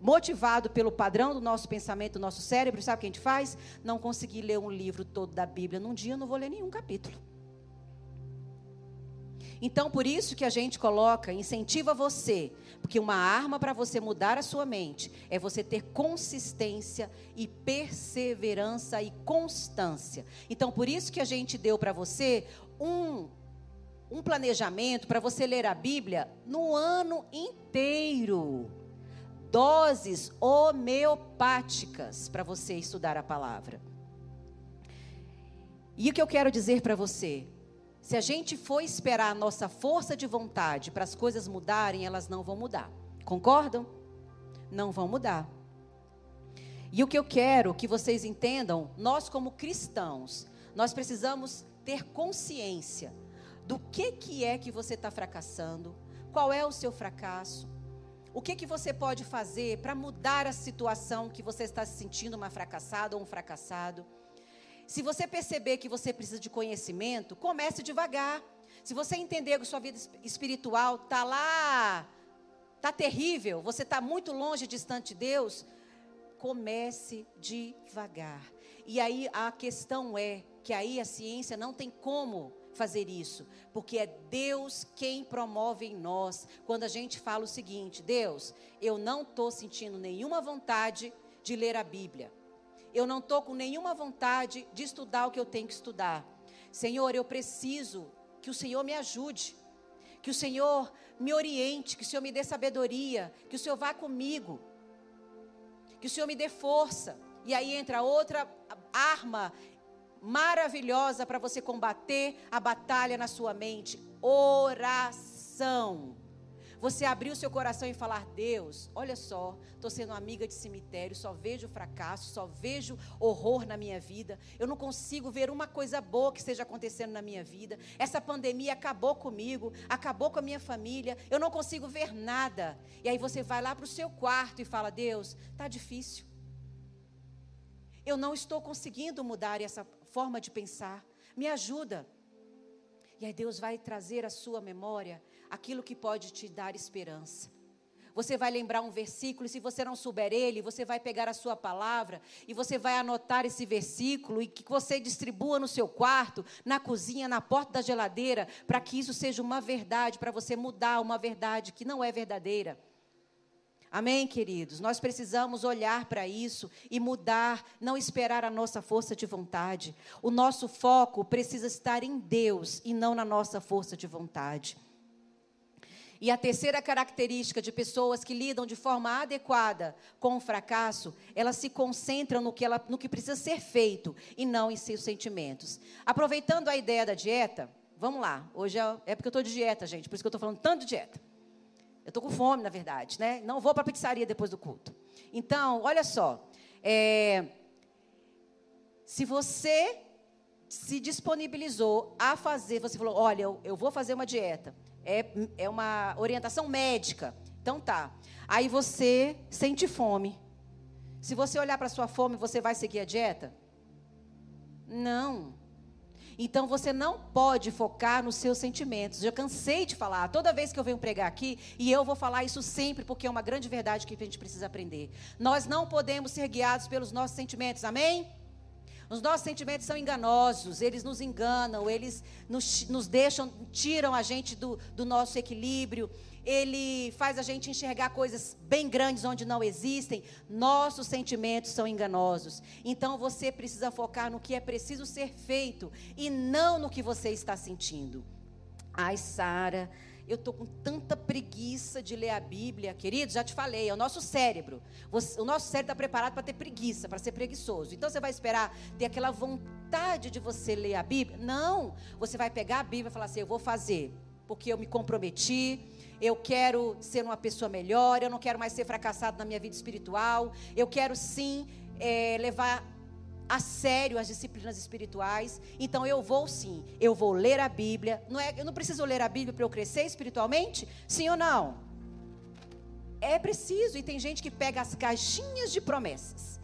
motivado pelo padrão do nosso pensamento, do nosso cérebro, sabe o que a gente faz? Não conseguir ler um livro todo da Bíblia num dia, eu não vou ler nenhum capítulo. Então, por isso que a gente coloca, incentiva você, porque uma arma para você mudar a sua mente é você ter consistência e perseverança e constância. Então, por isso que a gente deu para você um um planejamento para você ler a Bíblia no ano inteiro. Doses homeopáticas para você estudar a palavra. E o que eu quero dizer para você? Se a gente for esperar a nossa força de vontade para as coisas mudarem, elas não vão mudar. Concordam? Não vão mudar. E o que eu quero que vocês entendam, nós como cristãos, nós precisamos ter consciência do que, que é que você está fracassando, qual é o seu fracasso, o que, que você pode fazer para mudar a situação que você está se sentindo uma fracassada ou um fracassado. Se você perceber que você precisa de conhecimento, comece devagar. Se você entender que sua vida espiritual está lá, está terrível, você está muito longe, distante de Deus, comece devagar. E aí a questão é que aí a ciência não tem como fazer isso, porque é Deus quem promove em nós. Quando a gente fala o seguinte: Deus, eu não estou sentindo nenhuma vontade de ler a Bíblia. Eu não estou com nenhuma vontade de estudar o que eu tenho que estudar. Senhor, eu preciso que o Senhor me ajude, que o Senhor me oriente, que o Senhor me dê sabedoria, que o Senhor vá comigo, que o Senhor me dê força. E aí entra outra arma maravilhosa para você combater a batalha na sua mente: oração. Você abrir o seu coração e falar: Deus, olha só, estou sendo amiga de cemitério, só vejo fracasso, só vejo horror na minha vida. Eu não consigo ver uma coisa boa que esteja acontecendo na minha vida. Essa pandemia acabou comigo, acabou com a minha família. Eu não consigo ver nada. E aí você vai lá para o seu quarto e fala: Deus, está difícil. Eu não estou conseguindo mudar essa forma de pensar. Me ajuda. E aí Deus vai trazer à sua memória aquilo que pode te dar esperança. Você vai lembrar um versículo, e se você não souber ele, você vai pegar a sua palavra e você vai anotar esse versículo e que você distribua no seu quarto, na cozinha, na porta da geladeira, para que isso seja uma verdade, para você mudar uma verdade que não é verdadeira. Amém, queridos? Nós precisamos olhar para isso e mudar, não esperar a nossa força de vontade. O nosso foco precisa estar em Deus e não na nossa força de vontade. E a terceira característica de pessoas que lidam de forma adequada com o fracasso, elas se concentram no que, ela, no que precisa ser feito e não em seus sentimentos. Aproveitando a ideia da dieta, vamos lá. Hoje é, é porque eu estou de dieta, gente, por isso que eu estou falando tanto de dieta. Eu estou com fome, na verdade, né? Não vou para a pizzaria depois do culto. Então, olha só. É, se você se disponibilizou a fazer, você falou, olha, eu, eu vou fazer uma dieta. É, é uma orientação médica. Então tá. Aí você sente fome. Se você olhar para sua fome, você vai seguir a dieta? Não. Então você não pode focar nos seus sentimentos. Eu cansei de falar, toda vez que eu venho pregar aqui, e eu vou falar isso sempre, porque é uma grande verdade que a gente precisa aprender. Nós não podemos ser guiados pelos nossos sentimentos, amém? Os nossos sentimentos são enganosos, eles nos enganam, eles nos, nos deixam, tiram a gente do, do nosso equilíbrio ele faz a gente enxergar coisas bem grandes onde não existem. Nossos sentimentos são enganosos. Então você precisa focar no que é preciso ser feito e não no que você está sentindo. Ai, Sara, eu estou com tanta preguiça de ler a Bíblia. Querido, já te falei, é o nosso cérebro. o nosso cérebro está preparado para ter preguiça, para ser preguiçoso. Então você vai esperar ter aquela vontade de você ler a Bíblia? Não. Você vai pegar a Bíblia e falar assim: eu vou fazer, porque eu me comprometi eu quero ser uma pessoa melhor, eu não quero mais ser fracassado na minha vida espiritual, eu quero sim é, levar a sério as disciplinas espirituais. Então eu vou sim, eu vou ler a Bíblia. Não é, eu não preciso ler a Bíblia para eu crescer espiritualmente? Sim ou não? É preciso, e tem gente que pega as caixinhas de promessas.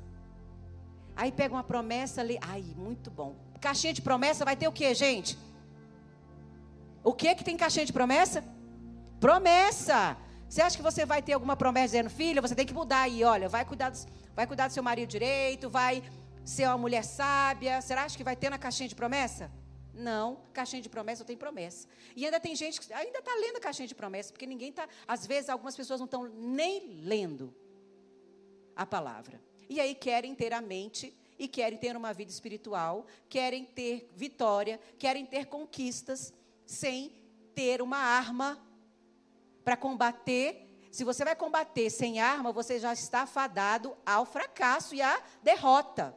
Aí pega uma promessa, lê. Ai, muito bom. Caixinha de promessa vai ter o que, gente? O que que tem caixinha de promessa? Promessa. Você acha que você vai ter alguma promessa dizendo, filha, você tem que mudar aí, olha, vai cuidar, do, vai cuidar do seu marido direito, vai ser uma mulher sábia. Acha que vai ter na caixinha de promessa? Não, caixinha de promessa tem promessa. E ainda tem gente que ainda está lendo a caixinha de promessa, porque ninguém está. Às vezes, algumas pessoas não estão nem lendo a palavra. E aí querem ter a mente e querem ter uma vida espiritual, querem ter vitória, querem ter conquistas, sem ter uma arma para combater. Se você vai combater sem arma, você já está fadado ao fracasso e à derrota.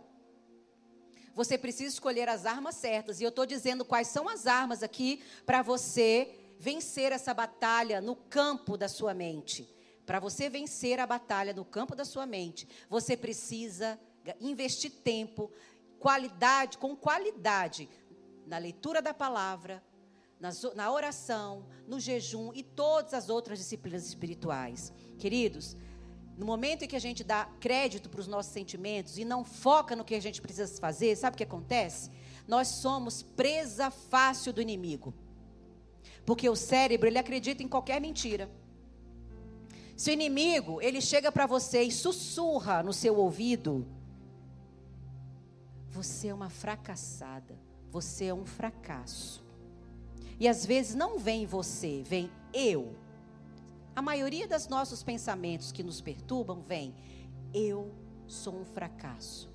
Você precisa escolher as armas certas. E eu estou dizendo quais são as armas aqui para você vencer essa batalha no campo da sua mente. Para você vencer a batalha no campo da sua mente, você precisa investir tempo, qualidade, com qualidade, na leitura da palavra, na, oração, no jejum e todas as outras disciplinas espirituais. Queridos, no momento em que a gente dá crédito para os nossos sentimentos e não foca no que a gente precisa fazer, sabe o que acontece? Nós somos presa fácil do inimigo. Porque o cérebro, ele acredita em qualquer mentira. Se o inimigo, ele chega para você e sussurra no seu ouvido, você é uma fracassada, você é um fracasso. E às vezes não vem você, vem eu. A maioria dos nossos pensamentos que nos perturbam vem: eu sou um fracasso.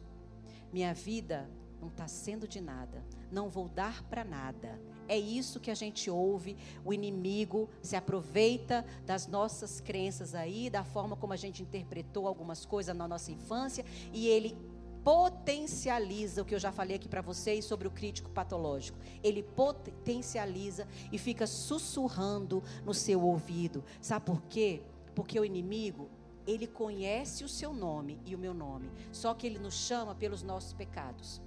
Minha vida não está sendo de nada, não vou dar para nada. É isso que a gente ouve. O inimigo se aproveita das nossas crenças aí, da forma como a gente interpretou algumas coisas na nossa infância, e ele potencializa o que eu já falei aqui para vocês sobre o crítico patológico. Ele potencializa e fica sussurrando no seu ouvido. Sabe por quê? Porque o inimigo, ele conhece o seu nome e o meu nome, só que ele nos chama pelos nossos pecados.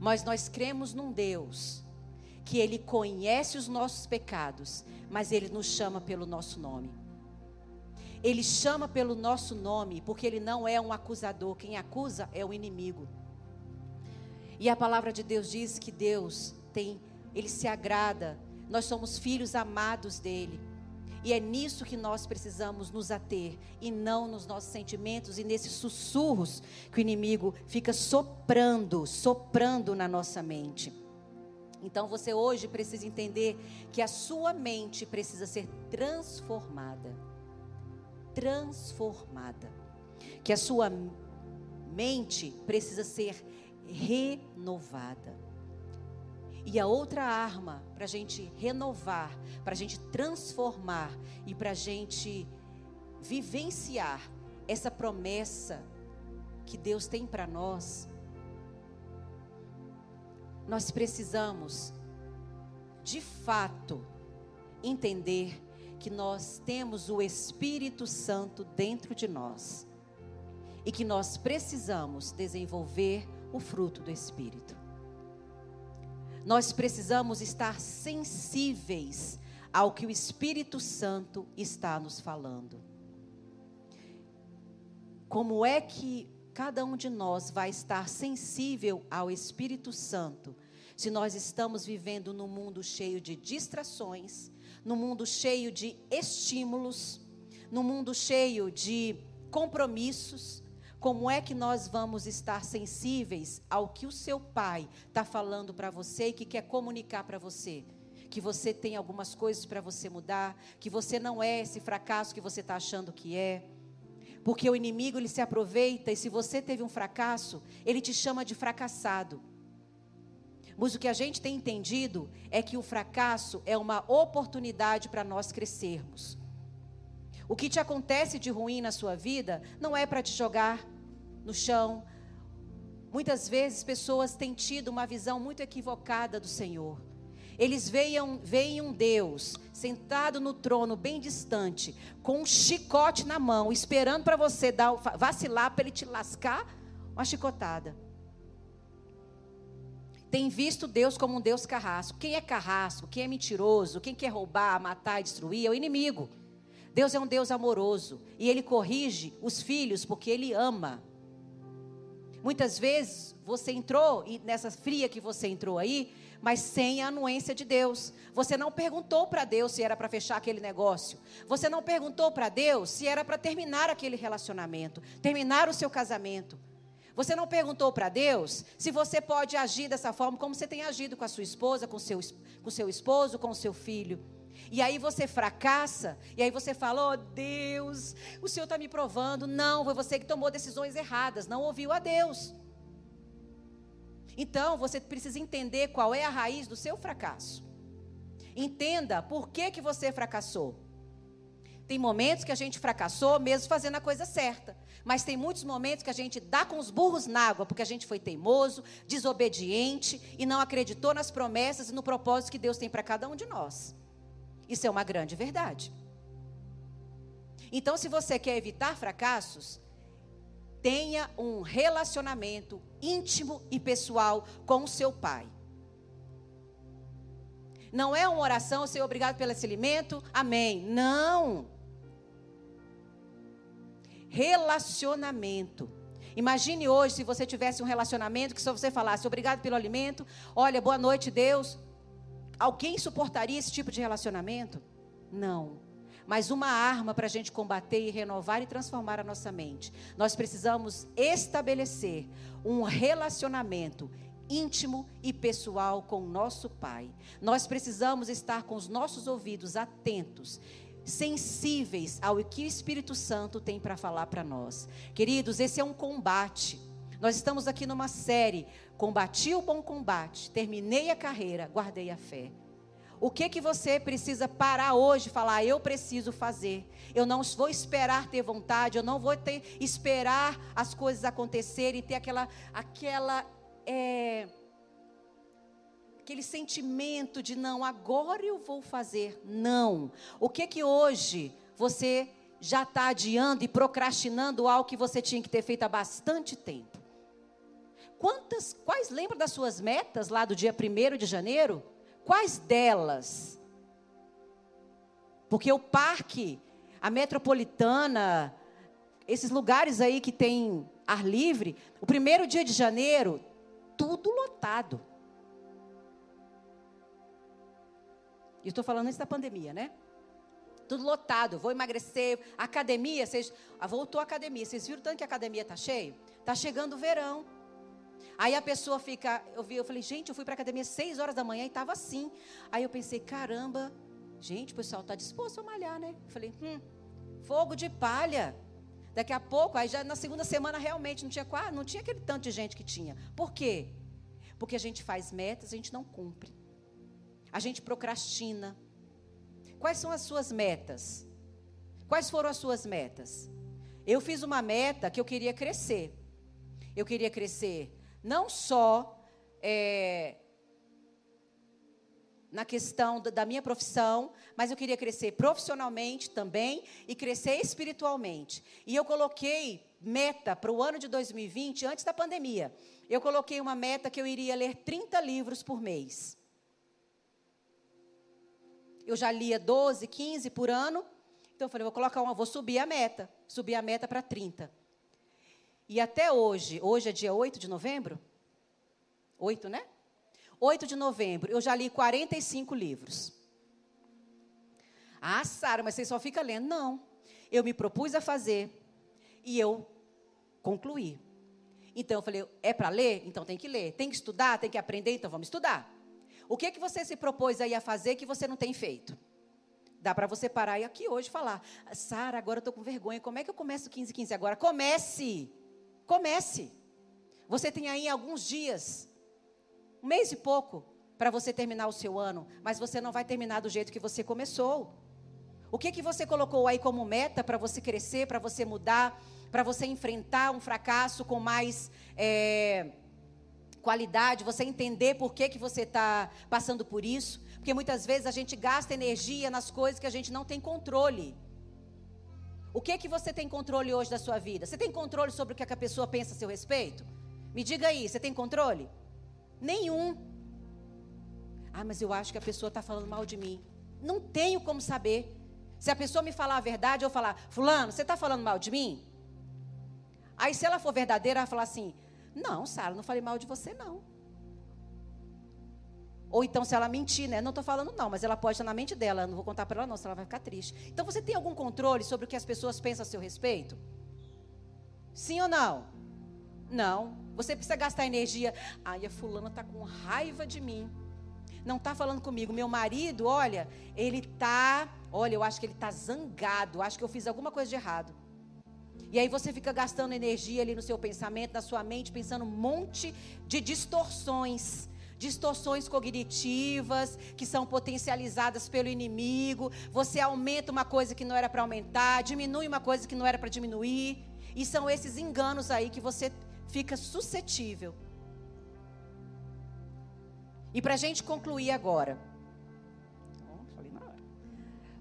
Mas nós cremos num Deus que ele conhece os nossos pecados, mas ele nos chama pelo nosso nome. Ele chama pelo nosso nome, porque ele não é um acusador. Quem acusa é o inimigo. E a palavra de Deus diz que Deus tem, ele se agrada. Nós somos filhos amados dele. E é nisso que nós precisamos nos ater, e não nos nossos sentimentos e nesses sussurros que o inimigo fica soprando, soprando na nossa mente. Então você hoje precisa entender que a sua mente precisa ser transformada transformada. Que a sua mente precisa ser renovada. E a outra arma para a gente renovar, para a gente transformar e para a gente vivenciar essa promessa que Deus tem para nós, nós precisamos, de fato, entender que nós temos o Espírito Santo dentro de nós e que nós precisamos desenvolver o fruto do Espírito. Nós precisamos estar sensíveis ao que o Espírito Santo está nos falando. Como é que cada um de nós vai estar sensível ao Espírito Santo se nós estamos vivendo num mundo cheio de distrações, no mundo cheio de estímulos, no mundo cheio de compromissos, como é que nós vamos estar sensíveis ao que o seu pai está falando para você e que quer comunicar para você? Que você tem algumas coisas para você mudar, que você não é esse fracasso que você está achando que é. Porque o inimigo ele se aproveita e se você teve um fracasso, ele te chama de fracassado. Mas o que a gente tem entendido é que o fracasso é uma oportunidade para nós crescermos. O que te acontece de ruim na sua vida não é para te jogar no chão. Muitas vezes pessoas têm tido uma visão muito equivocada do Senhor. Eles veem, um Deus sentado no trono, bem distante, com um chicote na mão, esperando para você dar, vacilar, para ele te lascar uma chicotada tem visto Deus como um Deus carrasco. Quem é carrasco, quem é mentiroso, quem quer roubar, matar destruir é o inimigo. Deus é um Deus amoroso e ele corrige os filhos porque ele ama. Muitas vezes você entrou e nessa fria que você entrou aí, mas sem a anuência de Deus. Você não perguntou para Deus se era para fechar aquele negócio. Você não perguntou para Deus se era para terminar aquele relacionamento, terminar o seu casamento. Você não perguntou para Deus se você pode agir dessa forma como você tem agido com a sua esposa, com seu, com seu esposo, com o seu filho. E aí você fracassa, e aí você fala: Oh Deus, o Senhor está me provando. Não, foi você que tomou decisões erradas, não ouviu a Deus. Então você precisa entender qual é a raiz do seu fracasso. Entenda por que, que você fracassou. Tem momentos que a gente fracassou mesmo fazendo a coisa certa. Mas tem muitos momentos que a gente dá com os burros na água, porque a gente foi teimoso, desobediente e não acreditou nas promessas e no propósito que Deus tem para cada um de nós. Isso é uma grande verdade. Então, se você quer evitar fracassos, tenha um relacionamento íntimo e pessoal com o seu pai. Não é uma oração, ser obrigado pelo esse alimento, amém. Não. Relacionamento. Imagine hoje se você tivesse um relacionamento que só você falasse obrigado pelo alimento, olha, boa noite, Deus, Alguém suportaria esse tipo de relacionamento? Não. Mas uma arma para a gente combater e renovar e transformar a nossa mente. Nós precisamos estabelecer um relacionamento íntimo e pessoal com o nosso Pai. Nós precisamos estar com os nossos ouvidos atentos sensíveis ao que o Espírito Santo tem para falar para nós. Queridos, esse é um combate. Nós estamos aqui numa série Combati o bom combate, terminei a carreira, guardei a fé. O que que você precisa parar hoje e falar, eu preciso fazer. Eu não vou esperar ter vontade, eu não vou ter esperar as coisas acontecerem e ter aquela aquela é, aquele sentimento de não, agora eu vou fazer. Não. O que que hoje você já está adiando e procrastinando algo que você tinha que ter feito há bastante tempo? Quantas, quais lembra das suas metas lá do dia 1 de janeiro? Quais delas? Porque o parque, a metropolitana, esses lugares aí que tem ar livre, o primeiro dia de janeiro, tudo lotado. E estou falando isso da pandemia, né? Tudo lotado, vou emagrecer. Academia, vocês, ah, voltou a academia. Vocês viram tanto que a academia está cheia? Está chegando o verão. Aí a pessoa fica, eu vi, eu falei, gente, eu fui para academia seis horas da manhã e estava assim. Aí eu pensei, caramba, gente, o pessoal está disposto a malhar, né? Eu falei, hum, fogo de palha. Daqui a pouco, aí já na segunda semana realmente não tinha quase, não tinha aquele tanto de gente que tinha. Por quê? Porque a gente faz metas, a gente não cumpre. A gente procrastina. Quais são as suas metas? Quais foram as suas metas? Eu fiz uma meta que eu queria crescer. Eu queria crescer não só é, na questão da minha profissão, mas eu queria crescer profissionalmente também e crescer espiritualmente. E eu coloquei meta para o ano de 2020, antes da pandemia. Eu coloquei uma meta que eu iria ler 30 livros por mês. Eu já lia 12, 15 por ano. Então eu falei, vou colocar uma, vou subir a meta. Subir a meta para 30. E até hoje, hoje é dia 8 de novembro? 8, né? 8 de novembro, eu já li 45 livros. Ah, Sara, mas você só fica lendo. Não. Eu me propus a fazer e eu concluí. Então eu falei, é para ler? Então tem que ler. Tem que estudar? Tem que aprender? Então vamos estudar. O que, que você se propôs aí a fazer que você não tem feito? Dá para você parar e aqui hoje falar, Sara, agora eu estou com vergonha, como é que eu começo 15, 15 agora? Comece! Comece. Você tem aí alguns dias, um mês e pouco, para você terminar o seu ano, mas você não vai terminar do jeito que você começou. O que que você colocou aí como meta para você crescer, para você mudar, para você enfrentar um fracasso com mais é, qualidade, você entender por que, que você está passando por isso? Porque muitas vezes a gente gasta energia nas coisas que a gente não tem controle. O que é que você tem controle hoje da sua vida? Você tem controle sobre o que a pessoa pensa a seu respeito? Me diga aí, você tem controle? Nenhum. Ah, mas eu acho que a pessoa está falando mal de mim. Não tenho como saber. Se a pessoa me falar a verdade, eu falar, fulano, você está falando mal de mim? Aí se ela for verdadeira, ela falar assim, não, Sara, não falei mal de você não. Ou então, se ela mentir, né? Não estou falando não, mas ela pode estar na mente dela. Não vou contar para ela não, senão ela vai ficar triste. Então, você tem algum controle sobre o que as pessoas pensam a seu respeito? Sim ou não? Não. Você precisa gastar energia. Ai, a fulana está com raiva de mim. Não está falando comigo. Meu marido, olha, ele está... Olha, eu acho que ele está zangado. Acho que eu fiz alguma coisa de errado. E aí você fica gastando energia ali no seu pensamento, na sua mente, pensando um monte de distorções distorções cognitivas que são potencializadas pelo inimigo. Você aumenta uma coisa que não era para aumentar, diminui uma coisa que não era para diminuir. E são esses enganos aí que você fica suscetível. E para a gente concluir agora.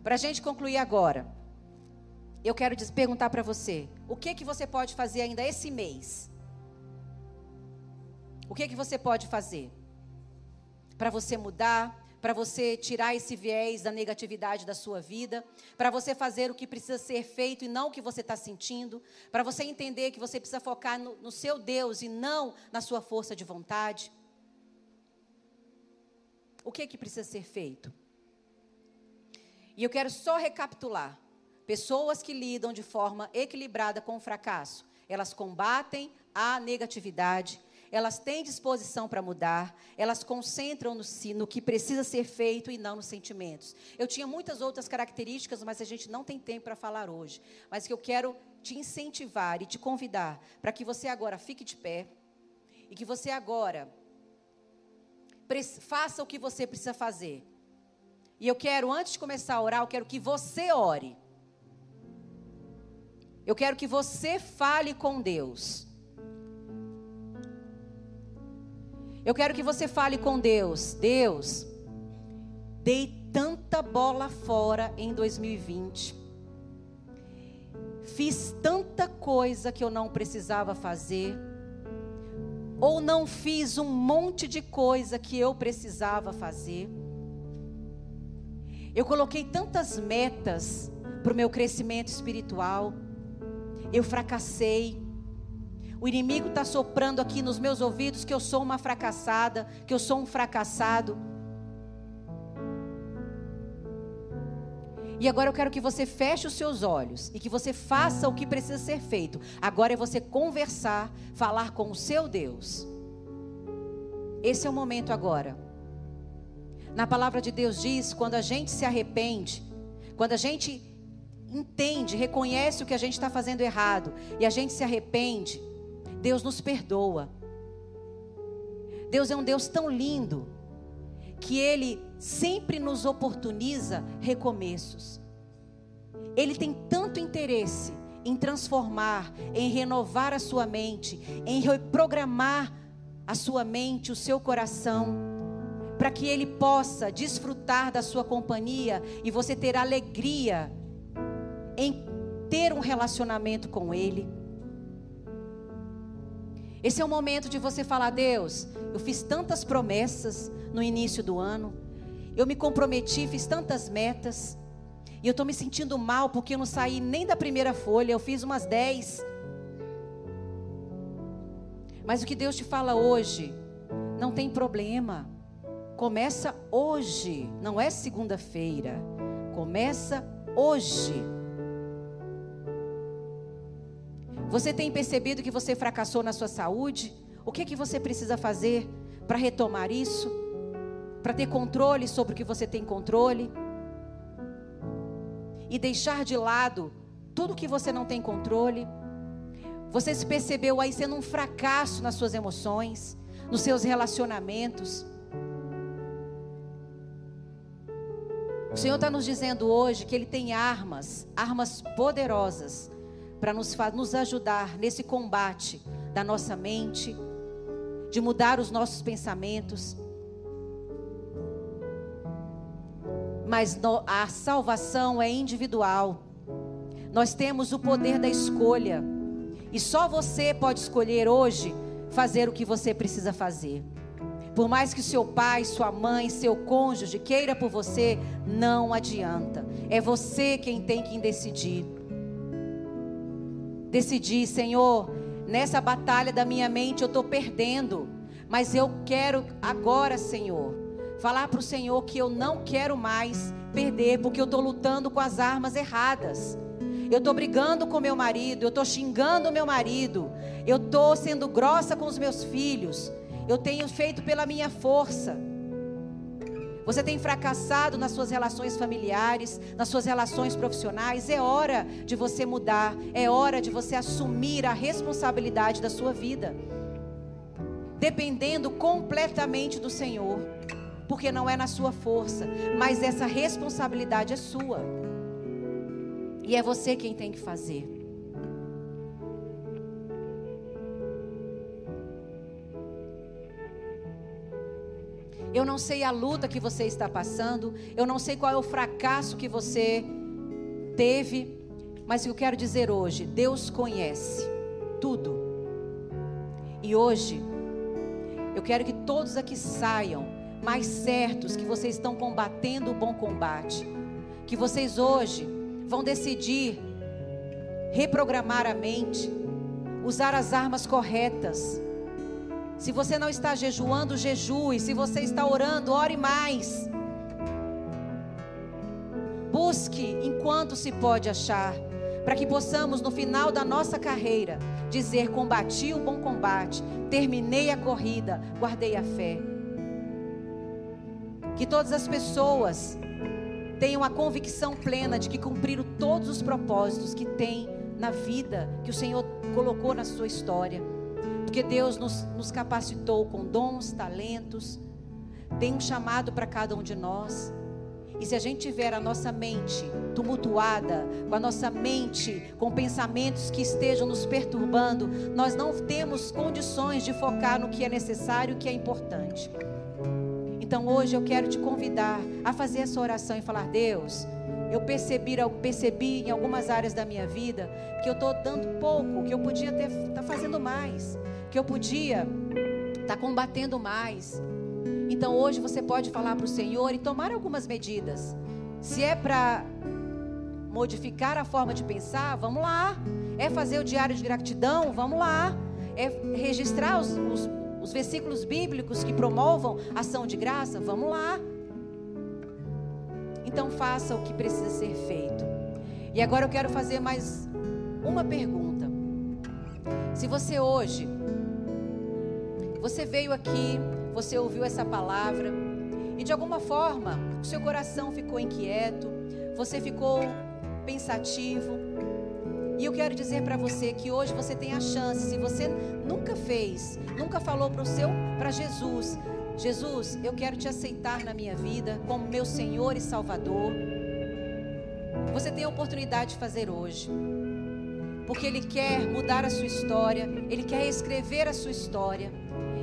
Para a gente concluir agora, eu quero perguntar para você: o que que você pode fazer ainda esse mês? O que que você pode fazer? para você mudar, para você tirar esse viés da negatividade da sua vida, para você fazer o que precisa ser feito e não o que você está sentindo, para você entender que você precisa focar no, no seu Deus e não na sua força de vontade. O que que precisa ser feito? E eu quero só recapitular. Pessoas que lidam de forma equilibrada com o fracasso, elas combatem a negatividade, elas têm disposição para mudar, elas concentram no no que precisa ser feito e não nos sentimentos. Eu tinha muitas outras características, mas a gente não tem tempo para falar hoje. Mas que eu quero te incentivar e te convidar para que você agora fique de pé e que você agora faça o que você precisa fazer. E eu quero, antes de começar a orar, eu quero que você ore. Eu quero que você fale com Deus. Eu quero que você fale com Deus. Deus, dei tanta bola fora em 2020. Fiz tanta coisa que eu não precisava fazer. Ou não fiz um monte de coisa que eu precisava fazer. Eu coloquei tantas metas para o meu crescimento espiritual. Eu fracassei. O inimigo está soprando aqui nos meus ouvidos que eu sou uma fracassada, que eu sou um fracassado. E agora eu quero que você feche os seus olhos e que você faça o que precisa ser feito. Agora é você conversar, falar com o seu Deus. Esse é o momento agora. Na palavra de Deus diz: quando a gente se arrepende, quando a gente entende, reconhece o que a gente está fazendo errado e a gente se arrepende, Deus nos perdoa. Deus é um Deus tão lindo que Ele sempre nos oportuniza recomeços. Ele tem tanto interesse em transformar, em renovar a sua mente, em reprogramar a sua mente, o seu coração, para que Ele possa desfrutar da sua companhia e você ter alegria em ter um relacionamento com Ele. Esse é o momento de você falar: Deus, eu fiz tantas promessas no início do ano, eu me comprometi, fiz tantas metas, e eu estou me sentindo mal porque eu não saí nem da primeira folha, eu fiz umas dez. Mas o que Deus te fala hoje, não tem problema. Começa hoje, não é segunda-feira. Começa hoje. Você tem percebido que você fracassou na sua saúde? O que é que você precisa fazer para retomar isso? Para ter controle sobre o que você tem controle? E deixar de lado tudo que você não tem controle? Você se percebeu aí sendo um fracasso nas suas emoções, nos seus relacionamentos? O Senhor está nos dizendo hoje que Ele tem armas, armas poderosas para nos, nos ajudar nesse combate da nossa mente, de mudar os nossos pensamentos. Mas no, a salvação é individual. Nós temos o poder da escolha. E só você pode escolher hoje fazer o que você precisa fazer. Por mais que seu pai, sua mãe, seu cônjuge queira por você, não adianta. É você quem tem que decidir decidir, Senhor, nessa batalha da minha mente eu estou perdendo, mas eu quero agora, Senhor, Falar para o Senhor que eu não quero mais perder, porque eu estou lutando com as armas erradas. Eu estou brigando com meu marido, eu estou xingando meu marido, eu estou sendo grossa com os meus filhos, eu tenho feito pela minha força. Você tem fracassado nas suas relações familiares, nas suas relações profissionais. É hora de você mudar, é hora de você assumir a responsabilidade da sua vida, dependendo completamente do Senhor, porque não é na sua força, mas essa responsabilidade é sua, e é você quem tem que fazer. Eu não sei a luta que você está passando, eu não sei qual é o fracasso que você teve, mas eu quero dizer hoje, Deus conhece tudo. E hoje eu quero que todos aqui saiam mais certos que vocês estão combatendo o bom combate. Que vocês hoje vão decidir reprogramar a mente, usar as armas corretas se você não está jejuando, jejue. Se você está orando, ore mais. Busque enquanto se pode achar, para que possamos no final da nossa carreira dizer: combati o bom combate, terminei a corrida, guardei a fé. Que todas as pessoas tenham a convicção plena de que cumpriram todos os propósitos que tem na vida que o Senhor colocou na sua história. Porque Deus nos, nos capacitou com dons, talentos, tem um chamado para cada um de nós. E se a gente tiver a nossa mente tumultuada, com a nossa mente com pensamentos que estejam nos perturbando, nós não temos condições de focar no que é necessário, o que é importante. Então hoje eu quero te convidar a fazer essa oração e falar: Deus, eu percebi, eu percebi em algumas áreas da minha vida que eu estou dando pouco, que eu podia estar tá fazendo mais que eu podia estar tá combatendo mais. Então hoje você pode falar para o Senhor e tomar algumas medidas. Se é para modificar a forma de pensar, vamos lá. É fazer o diário de gratidão, vamos lá. É registrar os, os, os versículos bíblicos que promovam ação de graça, vamos lá. Então faça o que precisa ser feito. E agora eu quero fazer mais uma pergunta. Se você hoje você veio aqui, você ouviu essa palavra e de alguma forma o seu coração ficou inquieto, você ficou pensativo. E eu quero dizer para você que hoje você tem a chance, se você nunca fez, nunca falou para o seu, para Jesus, Jesus, eu quero te aceitar na minha vida como meu Senhor e Salvador. Você tem a oportunidade de fazer hoje. Porque Ele quer mudar a sua história, Ele quer escrever a sua história.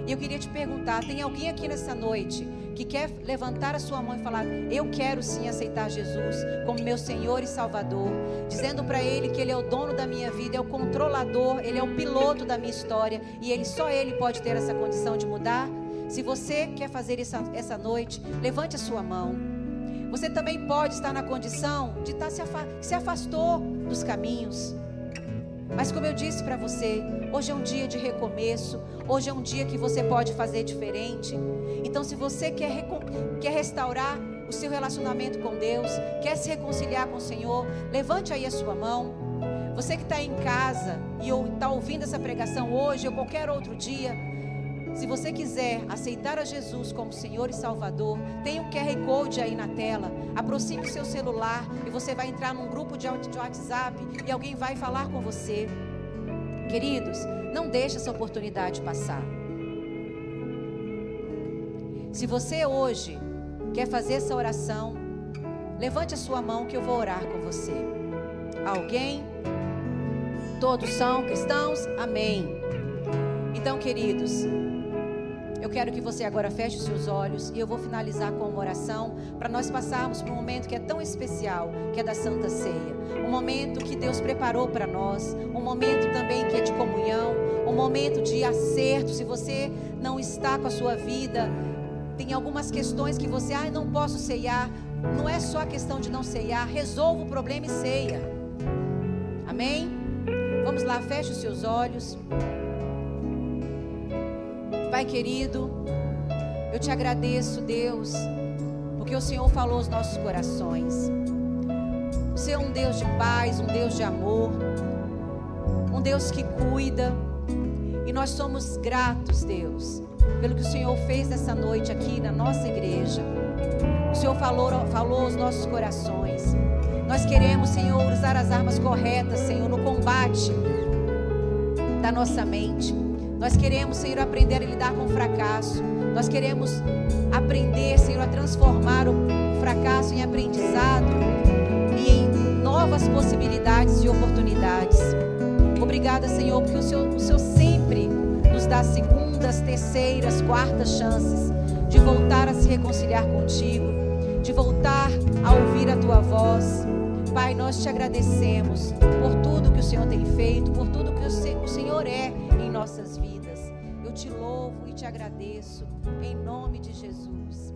E eu queria te perguntar: tem alguém aqui nessa noite que quer levantar a sua mão e falar: Eu quero sim aceitar Jesus como meu Senhor e Salvador, dizendo para Ele que Ele é o dono da minha vida, é o controlador, Ele é o piloto da minha história e Ele só Ele pode ter essa condição de mudar? Se você quer fazer isso essa noite, levante a sua mão. Você também pode estar na condição de estar se, afa se afastou dos caminhos. Mas como eu disse para você, hoje é um dia de recomeço, hoje é um dia que você pode fazer diferente. Então, se você quer, quer restaurar o seu relacionamento com Deus, quer se reconciliar com o Senhor, levante aí a sua mão. Você que está em casa e está ouvindo essa pregação hoje ou qualquer outro dia, se você quiser aceitar a Jesus como Senhor e Salvador, tem um QR Code aí na tela. Aproxime o seu celular e você vai entrar num grupo de WhatsApp e alguém vai falar com você. Queridos, não deixe essa oportunidade passar. Se você hoje quer fazer essa oração, levante a sua mão que eu vou orar com você. Alguém? Todos são cristãos? Amém. Então, queridos, eu quero que você agora feche os seus olhos e eu vou finalizar com uma oração para nós passarmos por um momento que é tão especial, que é da Santa Ceia. Um momento que Deus preparou para nós, um momento também que é de comunhão, um momento de acerto. Se você não está com a sua vida, tem algumas questões que você, ah, não posso ceiar. Não é só a questão de não ceiar, resolva o problema e ceia. Amém? Vamos lá, feche os seus olhos. Pai querido, Eu te agradeço, Deus, porque o Senhor falou aos nossos corações. Você é um Deus de paz, um Deus de amor, um Deus que cuida. E nós somos gratos, Deus, pelo que o Senhor fez nessa noite aqui na nossa igreja. O Senhor falou, falou aos nossos corações. Nós queremos, Senhor, usar as armas corretas, Senhor, no combate da nossa mente. Nós queremos, Senhor, aprender a lidar com o fracasso. Nós queremos aprender, Senhor, a transformar o fracasso em aprendizado e em novas possibilidades e oportunidades. Obrigada, Senhor, porque o Senhor, o Senhor sempre nos dá segundas, terceiras, quartas chances de voltar a se reconciliar contigo, de voltar a ouvir a tua voz. Pai, nós te agradecemos por tudo que o Senhor tem feito, por tudo que o Senhor é nossas vidas. Eu te louvo e te agradeço, em nome de Jesus.